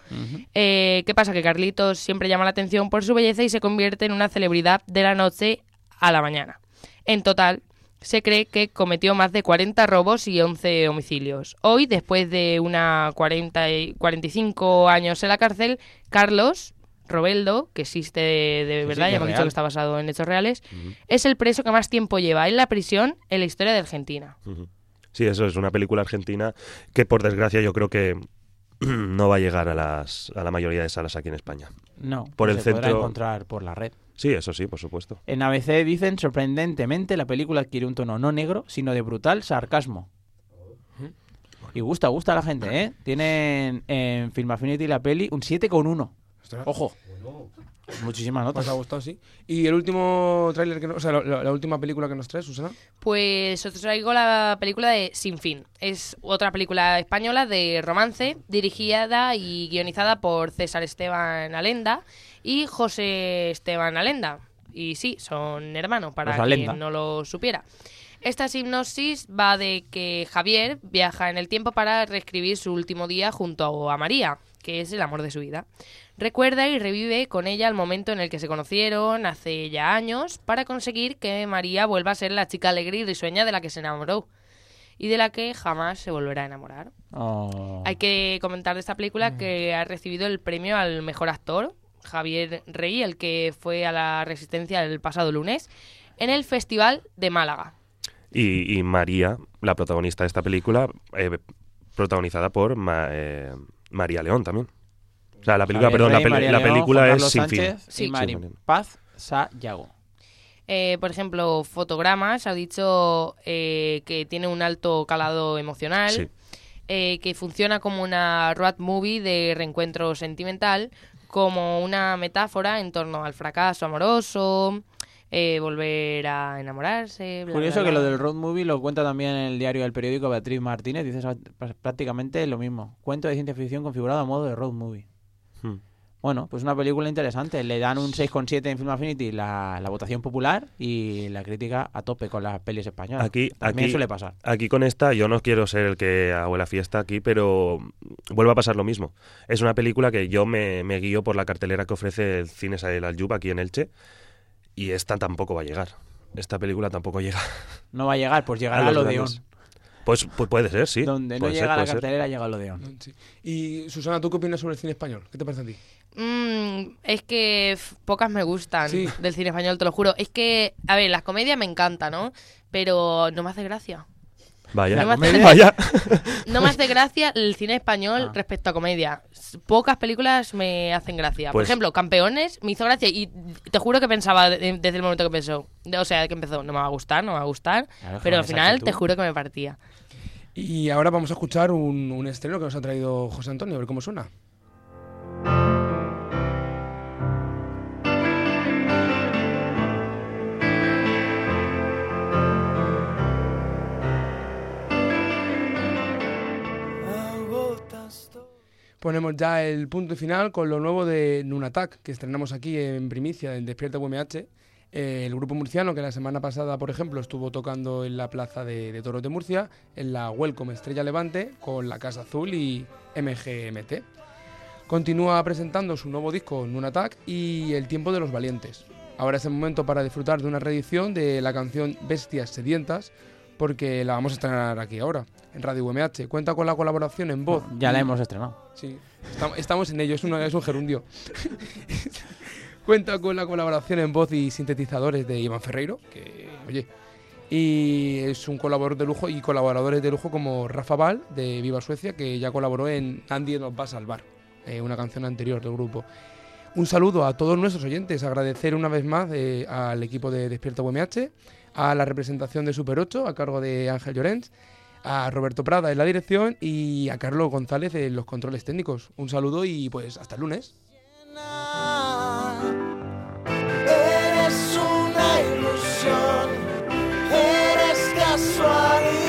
Eh, ¿Qué pasa? Que Carlitos siempre llama la atención por su belleza y se convierte en una celebridad de la noche a la mañana. En total, se cree que cometió más de 40 robos y 11 homicidios. Hoy, después de una 40 y 45 años en la cárcel, Carlos Robeldo, que existe de, de Sí, sí, verdad, ya es hemos dicho que está basado en hechos reales, es el preso que más tiempo lleva en la prisión en la historia de Argentina. Sí, eso es una película argentina que por desgracia yo creo que no va a llegar a, las, a la mayoría de salas aquí en España. No, por no el se podrá centro. encontrar por la red. Sí, eso sí, por supuesto. En ABC dicen, sorprendentemente, la película adquiere un tono no negro, sino de brutal sarcasmo. Y gusta, gusta a la gente, ¿eh? Tienen en Film Affinity la peli un 7,1. Ojo. Muchísimas notas. Pues ha gustado, sí. ¿Y el último tráiler que no- o sea, la, última película que nos trae, Susana? Pues os traigo la película de Sin Fin. Es otra película española de romance, dirigida y guionizada por César Esteban Alenda y José Esteban Alenda. Y sí, son hermanos, para quien no lo supiera. Esta hipnosis va de que Javier viaja en el tiempo para reescribir su último día junto a María, que es el amor de su vida. Recuerda y revive con ella el momento en el que se conocieron hace ya años para conseguir que María vuelva a ser la chica alegre y risueña de la que se enamoró y de la que jamás se volverá a enamorar. Oh. Hay que comentar de esta película que ha recibido el premio al mejor actor, Javier Rey, el que fue a la Resistencia el pasado lunes, en el Festival de Málaga. Y, y María, la protagonista de esta película, eh, protagonizada por Ma- eh, María León también. O sea, la película, Javier perdón, la, Rey, peli- María la León, película Juan es Sin Sánchez Fin. y Mari Sí, Paz Sayago. Eh, por ejemplo, Fotogramas ha dicho eh, que tiene un alto calado emocional, Sí. eh, que funciona como una road movie de reencuentro sentimental, como una metáfora en torno al fracaso amoroso, eh, volver a enamorarse. bla, Curioso bla, que bla. lo del road movie lo cuenta también en el diario del periódico Beatriz Martínez. Dice esa- pr- prácticamente lo mismo. Cuento de ciencia ficción configurado a modo de road movie. Hmm. Bueno, pues una película interesante. Le dan un 6,7 en Film Affinity la, la votación popular y la crítica a tope con las pelis españolas. Aquí, También aquí, suele pasar. aquí con esta, yo no quiero ser el que hago la fiesta aquí, pero vuelve a pasar lo mismo. Es una película que yo me, me guío por la cartelera que ofrece el Cine El Aljub aquí en Elche, y esta tampoco va a llegar. Esta película tampoco llega. No va a llegar, pues llegará a Odeón. grandes. Pues, pues puede ser, sí. Donde no Puede ser, llega la cartelera, llega al Odeón. Sí. Y Susana, ¿tú qué opinas sobre el cine español? ¿Qué te parece a ti? Mm, es que pocas me gustan Sí. del cine español, te lo juro. Es que, a ver, las comedias me encantan, ¿no? Pero no me hace gracia. Vaya, No me hace- vaya. No me hace gracia el cine español Ah. respecto a comedia. Pocas películas me hacen gracia. Por Pues- ejemplo, Campeones me hizo gracia y te juro que pensaba de- desde el momento que empezó. O sea, que empezó, no me va a gustar, no me va a gustar. Claro, pero al final te juro que me partía. Y ahora vamos a escuchar un, un estreno que nos ha traído José Antonio, a ver cómo suena. Ponemos ya el punto final con lo nuevo de Nunatak, que estrenamos aquí en primicia en Despierta UMH. Eh, el grupo murciano que la semana pasada, por ejemplo, estuvo tocando en la plaza de, de Toros de Murcia, en la Welcome Estrella Levante, con la Casa Azul y MGMT. Continúa presentando su nuevo disco Nunatak y El Tiempo de los Valientes. Ahora es el momento para disfrutar de una reedición de la canción Bestias Sedientas, porque la vamos a estrenar aquí ahora, en Radio UMH. Cuenta con la colaboración en voz. Ya la hemos estrenado. Sí, estamos, estamos en ello, es, una- es un gerundio. Cuenta con la colaboración en voz y sintetizadores de Iván Ferreiro, que, oye, y es un colaborador de lujo y colaboradores de lujo como Rafa Val de Viva Suecia, que ya colaboró en Nadie nos va a salvar, eh, una canción anterior del grupo. Un saludo a todos nuestros oyentes, agradecer una vez más eh, al equipo de Despierta UMH, a la representación de Super 8 a cargo de Ángel Llorens, a Roberto Prada en la dirección y a Carlos González en los controles técnicos. Un saludo y pues hasta el lunes. Eres una ilusión, eres casualidad,